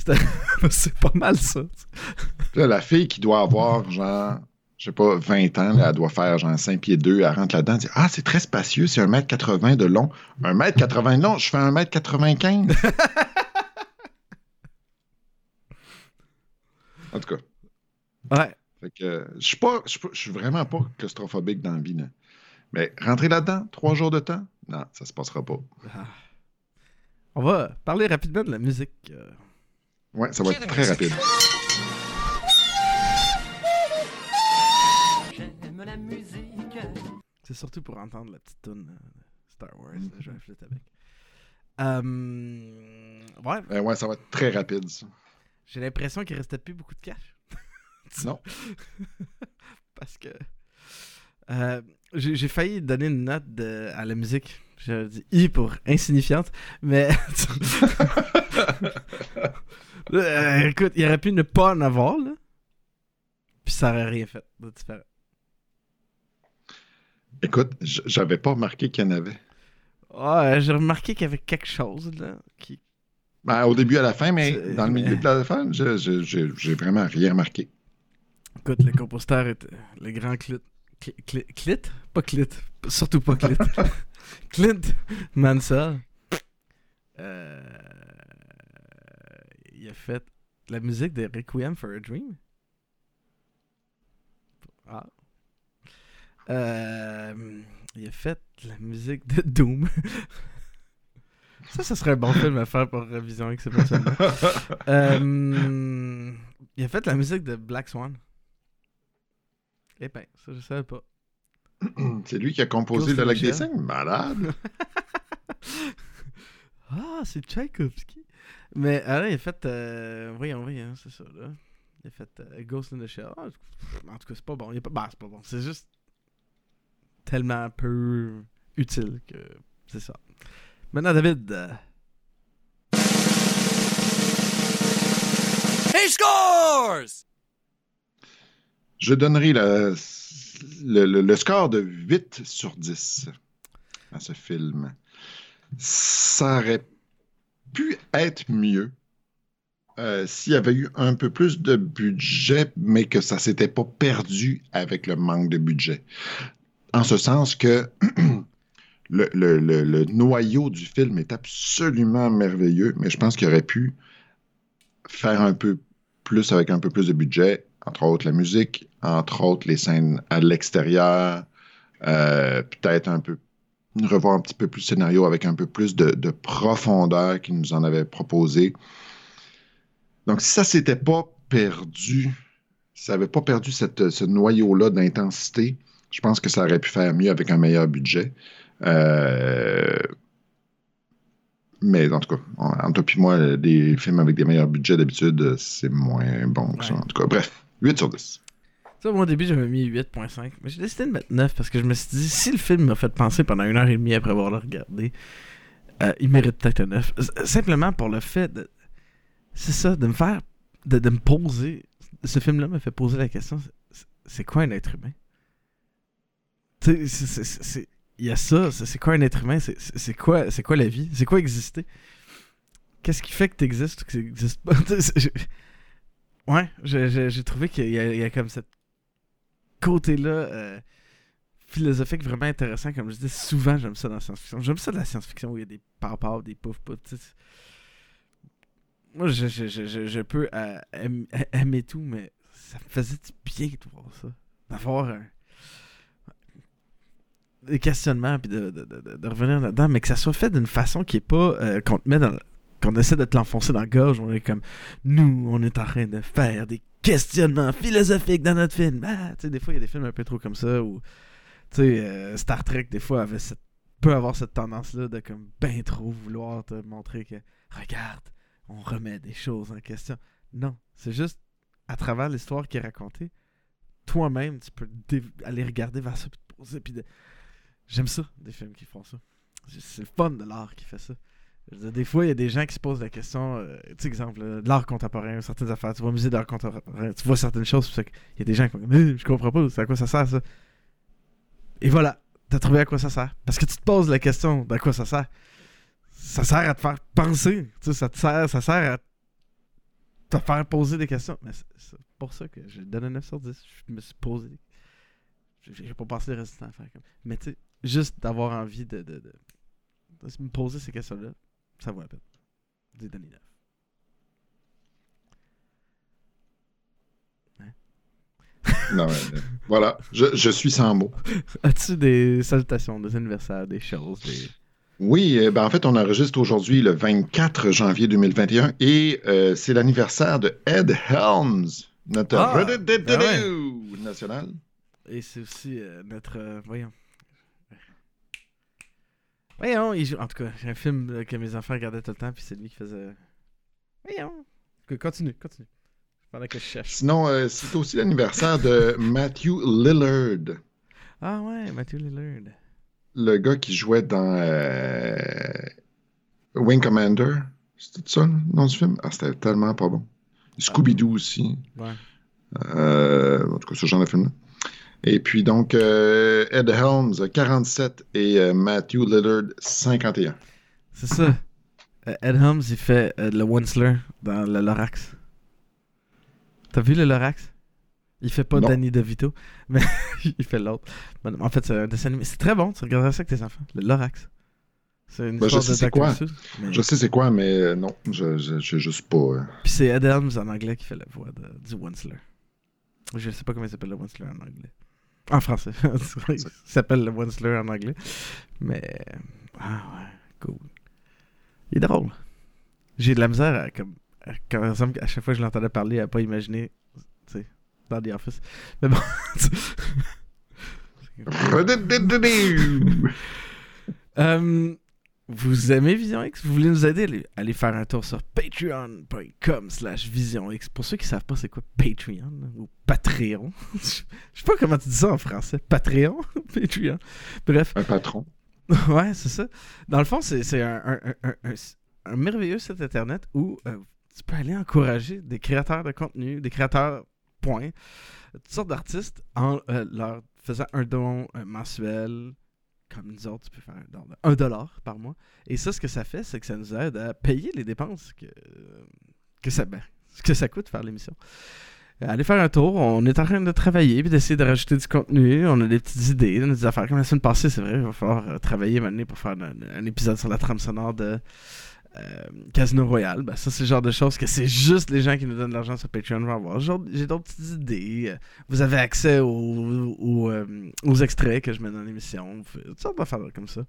Speaker 5: C'est pas mal ça.
Speaker 6: Là, la fille qui doit avoir, genre, je sais pas, 20 ans, là, elle doit faire, genre, 5 pieds 2, elle rentre là-dedans, elle dit Ah, c'est très spacieux, c'est 1m80 de long. 1m80 de long, je fais 1m95. en tout cas,
Speaker 5: Ouais.
Speaker 6: fait que, je suis pas, je suis pas- je suis vraiment pas claustrophobique dans la vie, là. Mais rentrer là-dedans, trois jours de temps, non, ça se passera pas.
Speaker 5: Ah. On va parler rapidement de la musique. euh.
Speaker 6: Ouais, ça va être très rapide.
Speaker 4: J'aime la musique.
Speaker 5: C'est surtout pour entendre la petite tune euh, Star Wars. là, Je vais flûte avec. Euh, ouais,
Speaker 6: Euh, ouais, ça va être très rapide, ça.
Speaker 5: j'ai l'impression qu'il restait plus beaucoup de cash.
Speaker 6: Non.
Speaker 5: Parce que euh, j'ai failli donner une note de- à la musique. J'ai dit I pour insignifiante, mais Euh, écoute, il aurait pu ne pas en avoir là, puis ça aurait rien fait de différent.
Speaker 6: Écoute, j'avais pas remarqué qu'il y en avait.
Speaker 5: Ouais, j'ai remarqué qu'il y avait quelque chose là qui.
Speaker 6: Ben, au début à la fin, mais dans le milieu de la fin, j'ai vraiment rien remarqué.
Speaker 5: Écoute, le compositeur est euh, le grand Clit. Cli- Clit? Pas Clit. Surtout pas Clit. Clint Mansell. Euh, il a fait la musique de Requiem for a Dream. Ah. Euh, il a fait la musique de Doom. ça, ça serait un bon film à faire pour révision avec ces personnes euh, il a fait la musique de Black Swan. Eh ben, ça je savais pas.
Speaker 6: C'est lui qui a composé le
Speaker 5: in
Speaker 6: lac
Speaker 5: the
Speaker 6: des
Speaker 5: Shell.
Speaker 6: Cygnes? Malade!
Speaker 5: Ah, c'est Tchaïkovski. Mais alors, il a fait. euh, voyons, voyons, c'est ça, là. Il a fait euh, Ghost in the Shell. Ah, en tout cas, c'est pas bon. Il est pas... bah, c'est pas bon. C'est juste tellement peu utile que c'est ça. Maintenant, David. euh,
Speaker 4: He scores!
Speaker 6: Je donnerai le, score de 8 sur 10 à ce film. Ça aurait pu être mieux euh, s'il y avait eu un peu plus de budget, mais que ça s'était pas perdu avec le manque de budget. En ce sens que le noyau du film est absolument merveilleux, mais je pense qu'il aurait pu faire un peu plus avec un peu plus de budget, entre autres la musique, entre autres les scènes à l'extérieur, euh, peut-être un peu revoir un petit peu plus le scénario avec un peu plus de, de profondeur qu'il nous en avait proposé. Donc, si ça s'était pas perdu, si ça n'avait pas perdu cette, ce noyau-là d'intensité, je pense que ça aurait pu faire mieux avec un meilleur budget. Euh, mais en tout cas, en- entre toi et moi, des films avec des meilleurs budgets d'habitude, c'est moins bon que ça.
Speaker 5: Ouais.
Speaker 6: En tout cas, bref, 8 sur 10.
Speaker 5: Ça, moi, au début, j'avais mis 8.5. Mais j'ai décidé de mettre 9 parce que je me suis dit, si le film m'a fait penser pendant une heure et demie après avoir le regardé, euh, il mérite peut-être un 9. S- Simplement pour le fait de. C'est ça, de me faire. De, me poser. Ce film-là me fait poser la question c'est- quoi un être humain? Tu sais, il y a ça. C'est quoi un être humain? C'est- quoi, quoi la vie? C'est quoi exister? Qu'est-ce qui fait que tu existes ou que tu n'existes pas Tu sais, c'est- je- Ouais, j'ai- trouvé qu'il y, a- comme cette côté-là euh, philosophique vraiment intéressant. Comme je dis, souvent j'aime ça dans la science-fiction. J'aime ça de la science-fiction où il y a des papas, des pouf pouf. tu sais. Moi, je, je, je, je, peux euh, aim- aimer tout, mais ça me faisait du bien de voir ça. D'avoir un- des questionnements puis de, de, de, de- de revenir là-dedans, mais que ça soit fait d'une façon qui est pas euh, qu'on te met dans qu'on essaie de te l'enfoncer dans la gorge, on est comme nous, on est en train de faire des questionnements philosophiques dans notre film. Ah, tu sais, des fois, il y a des films un peu trop comme ça, où, tu euh, Star Trek, des fois, avait peut avoir cette tendance-là de, comme, ben trop vouloir te montrer que, regarde, on remet des choses en question. Non, c'est juste, à travers l'histoire qui est racontée, toi-même, tu peux aller regarder vers ça, puis te poser. J'aime ça, des films qui font ça. C'est le fun de l'art qui fait ça. Des fois, il y a des gens qui se posent la question, euh, tu sais, exemple, de l'art contemporain, certaines affaires. Tu vois, musée d'art contemporain, tu vois certaines choses, il y a des gens qui vont dire, je comprends pas, c'est à quoi ça sert ça? Et voilà, t'as trouvé à quoi ça sert. Parce que tu te poses la question d'à quoi ça sert. Ça sert à te faire penser, tu sais, ça te sert, ça sert à te faire poser des questions. Mais c'est pour ça que j'ai donné 9 sur 10. Je me suis posé. J'ai pas passé le reste du temps à faire. Mais tu sais, juste d'avoir envie de, de, de, de me poser ces questions-là, ça vaut la peine. J'ai donné 9.
Speaker 6: Non, mais, euh, voilà, je, je suis sans mots.
Speaker 5: As-tu des salutations, des anniversaires, des choses, des.
Speaker 6: Oui, euh, ben en fait, on enregistre aujourd'hui le 24 janvier 2021 et euh, c'est l'anniversaire de Ed Helms, notre
Speaker 5: Ah, ben
Speaker 6: national.
Speaker 5: Et c'est aussi euh, notre. euh, voyons. Voyons, il joue. En tout cas, j'ai un film euh, que mes enfants regardaient tout le temps, puis c'est lui qui faisait. Voyons. Que- Continue, continue. Pendant que je cherche.
Speaker 6: Sinon, euh, c'est aussi l'anniversaire de Matthew Lillard,
Speaker 5: Ah ouais, Matthew Lillard.
Speaker 6: le gars qui jouait dans euh, Wing Commander. C'était ça, le nom du film? Ah, c'était tellement pas bon. Scooby-Doo aussi.
Speaker 5: Ouais.
Speaker 6: Euh, en tout cas, ce genre de film-là. Et puis donc, euh, Ed Helms, 47 et euh, Matthew Lillard, 51.
Speaker 5: C'est ça. Euh, Ed Helms, il fait euh, le Wensler dans le Lorax. T'as vu le Lorax? Il fait pas
Speaker 6: Non.
Speaker 5: Danny DeVito, mais il fait l'autre. Ben, en fait, c'est un dessin animé. C'est très bon, tu regarderas ça avec tes enfants. Le Lorax. C'est une
Speaker 6: Ben, je
Speaker 5: histoire
Speaker 6: sais c'est quoi.
Speaker 5: Mais-
Speaker 6: Je sais c'est quoi, mais non, je je- je sais juste pas.
Speaker 5: Puis c'est Ed Helms en anglais qui fait la voix de- du Wensler. Je sais pas comment il s'appelle le Wensler en anglais. En français. il s'appelle le Wensler en anglais. Mais. Ah ouais, cool. Il est drôle. J'ai de la misère à, comme, quand, à chaque fois que je l'entendais parler, à pas imaginer, tu sais, dans The Office. Mais bon. Euh, vous aimez Vision X? Vous voulez nous aider? Allez, faire un tour sur patreon.com slash Vision X. Pour ceux qui savent pas c'est quoi Patreon ou Patreon. Je sais pas comment tu dis ça en français. Patreon? Patreon. Bref.
Speaker 6: Un patron.
Speaker 5: ouais, c'est ça. Dans le fond, c'est un- un- un merveilleux site internet où euh, tu peux aller encourager des créateurs de contenu, des créateurs, point, toutes sortes d'artistes en euh, leur faisant un don euh, mensuel. Comme nous autres, tu peux faire un don de 1 dollar par mois. Et ça, ce que ça fait, c'est que ça nous aide à payer les dépenses que, que, ça, ben, que ça coûte faire l'émission. Euh, Allez faire un tour. On est en train de travailler puis d'essayer de rajouter du contenu. On a des petites idées, on a des affaires. Comme la semaine passée, c'est vrai, il va falloir euh, travailler maintenant pour faire un, un épisode sur la trame sonore de euh, Casino Royale, ben ça c'est le genre de choses que c'est juste les gens qui nous donnent de l'argent sur Patreon vont avoir. J'ai d'autres petites idées. euh, Vous avez accès aux, euh, aux extraits que je mets dans l'émission. Toutes sortes d'affaires comme ça.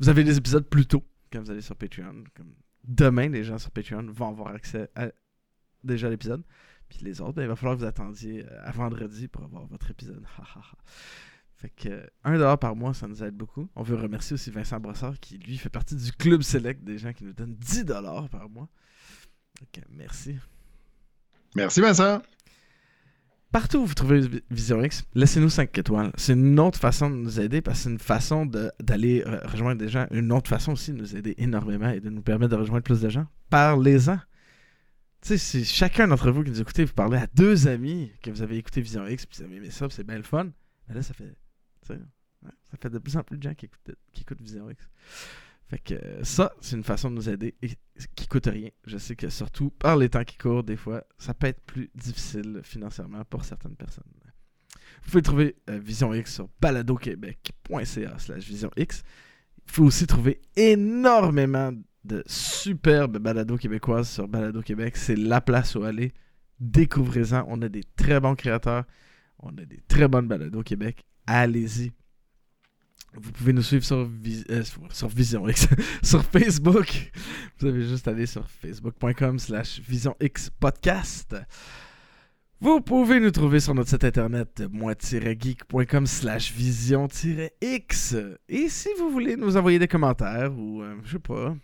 Speaker 5: Vous avez des épisodes plus tôt quand vous allez sur Patreon. Demain, les gens sur Patreon vont avoir accès à déjà l'épisode. Puis les autres, ben, il va falloir que vous attendiez à vendredi pour avoir votre épisode. Fait que euh, 1$ par mois, ça nous aide beaucoup. On veut remercier aussi Vincent Brossard qui, lui, fait partie du club select des gens qui nous donnent 10$ par mois. Ok, merci.
Speaker 6: Merci, Vincent.
Speaker 5: Partout où vous trouvez Vi- Vision X, laissez-nous 5 étoiles. C'est une autre façon de nous aider parce que c'est une façon d'aller euh, rejoindre des gens. Une autre façon aussi de nous aider énormément et de nous permettre de rejoindre plus de gens. Parlez-en. Tu sais, si chacun d'entre vous qui nous écoutez, vous parlez à deux amis que vous avez écouté Vision X, puis vous avez aimé ça, c'est bien le fun, ben là, ça fait, ça fait de plus en plus de gens qui écoutent, qui écoutent Vision X. Fait que euh, ça, c'est une façon de nous aider et qui coûte rien. Je sais que surtout par les temps qui courent, des fois, ça peut être plus difficile financièrement pour certaines personnes. Vous pouvez trouver euh, Vision X sur baladoquebec.ca slash Vision X. Il faut aussi trouver énormément de superbes balados québécoises sur Balado Québec. C'est la place où aller. Découvrez-en. On a des très bons créateurs. On a des très bonnes balados Québec. Allez-y. Vous pouvez nous suivre sur, Vis- euh, sur, Vision X, sur Facebook. Vous avez juste aller sur facebook.com slash Vision X Podcast. Vous pouvez nous trouver sur notre site internet moi-geek.com slash vision-x. Et si vous voulez nous envoyer des commentaires ou, euh, je sais pas,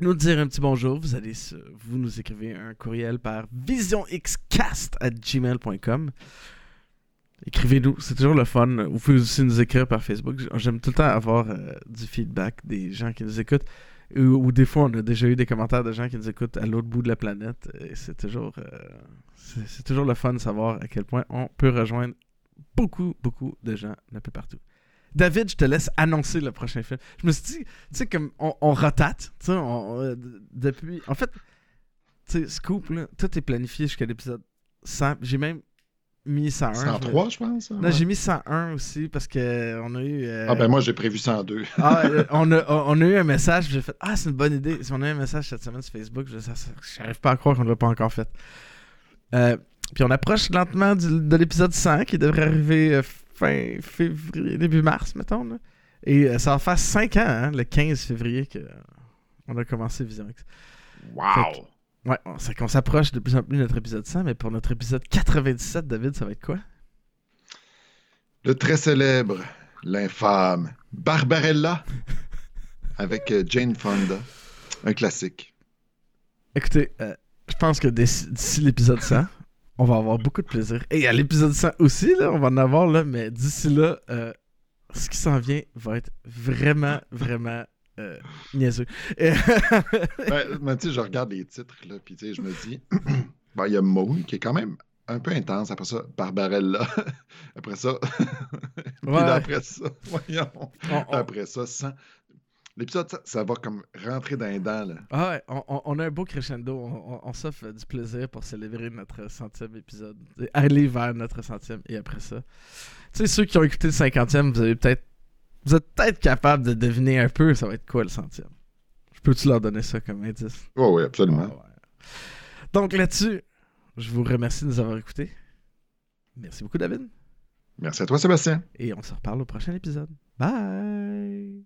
Speaker 5: nous dire un petit bonjour, vous allez vous nous écrivez un courriel par visionxcast à gmail.com. Écrivez-nous, c'est toujours le fun. Vous pouvez aussi nous écrire par Facebook. J'aime tout le temps avoir euh, du feedback des gens qui nous écoutent. Ou, des fois, on a déjà eu des commentaires de gens qui nous écoutent à l'autre bout de la planète. C'est toujours, euh, c'est toujours le fun de savoir à quel point on peut rejoindre beaucoup, beaucoup de gens un peu partout. David, je te laisse annoncer le prochain film. Je me suis dit, tu sais, comme on, on rotate, tu sais, euh, depuis. En fait, tu sais, Scoop, là, tout est planifié jusqu'à l'épisode 100. J'ai même mis 101. je me-
Speaker 6: 103, je pense. hein?
Speaker 5: Non, j'ai mis 101 aussi parce que on a eu. euh,
Speaker 6: Ah, ben moi, j'ai prévu 102.
Speaker 5: ah, euh, on, a, on a eu un message, j'ai fait Ah, c'est une bonne idée. Si on a eu un message cette semaine sur Facebook, je n'arrive pas à croire qu'on ne l'a pas encore fait. Euh, puis on approche lentement du- de l'épisode 100 qui devrait arriver fin février, début mars, mettons. là. Et ça va faire 5 ans, hein, le 15 février, que, euh, on a commencé Vision X.
Speaker 6: Wow!
Speaker 5: Ouais, on- c'est qu'on s'approche de plus en plus de notre épisode 100, mais pour notre épisode 97, David, ça va être quoi?
Speaker 6: Le très célèbre, l'infâme Barbarella avec euh, Jane Fonda. Un classique.
Speaker 5: Écoutez, euh, je pense que d'ici d'ici l'épisode 100, on va avoir beaucoup de plaisir. Et à l'épisode 100 aussi, là, on va en avoir, là, mais d'ici là, euh, ce qui s'en vient va être vraiment, vraiment euh, niaiseux. Et-
Speaker 6: Ben, mais tu sais, je regarde les titres, là, puis tu sais, je me dis, ben, il y a Moon qui est quand même un peu intense. Après ça, Barbarella. après ça. puis
Speaker 5: Ouais.
Speaker 6: après ça, voyons.
Speaker 5: on, on-
Speaker 6: Après ça, 100. L'épisode, ça, ça va comme rentrer dans les dents, là.
Speaker 5: ah ouais, on, a un beau crescendo. On, on- s'offre du plaisir pour célébrer notre centième épisode. Aller vers notre centième et après ça. Tu sais, ceux qui ont écouté le cinquantième, vous avez peut-être. Vous êtes peut-être capable de deviner un peu ça va être quoi le centième. Je peux-tu leur donner ça comme indice?
Speaker 6: Oui, oui, absolument.
Speaker 5: Ah ouais. Donc là-dessus, je vous remercie de nous avoir écoutés. Merci beaucoup, David.
Speaker 6: Merci à toi, Sébastien.
Speaker 5: Et on se reparle au prochain épisode. Bye!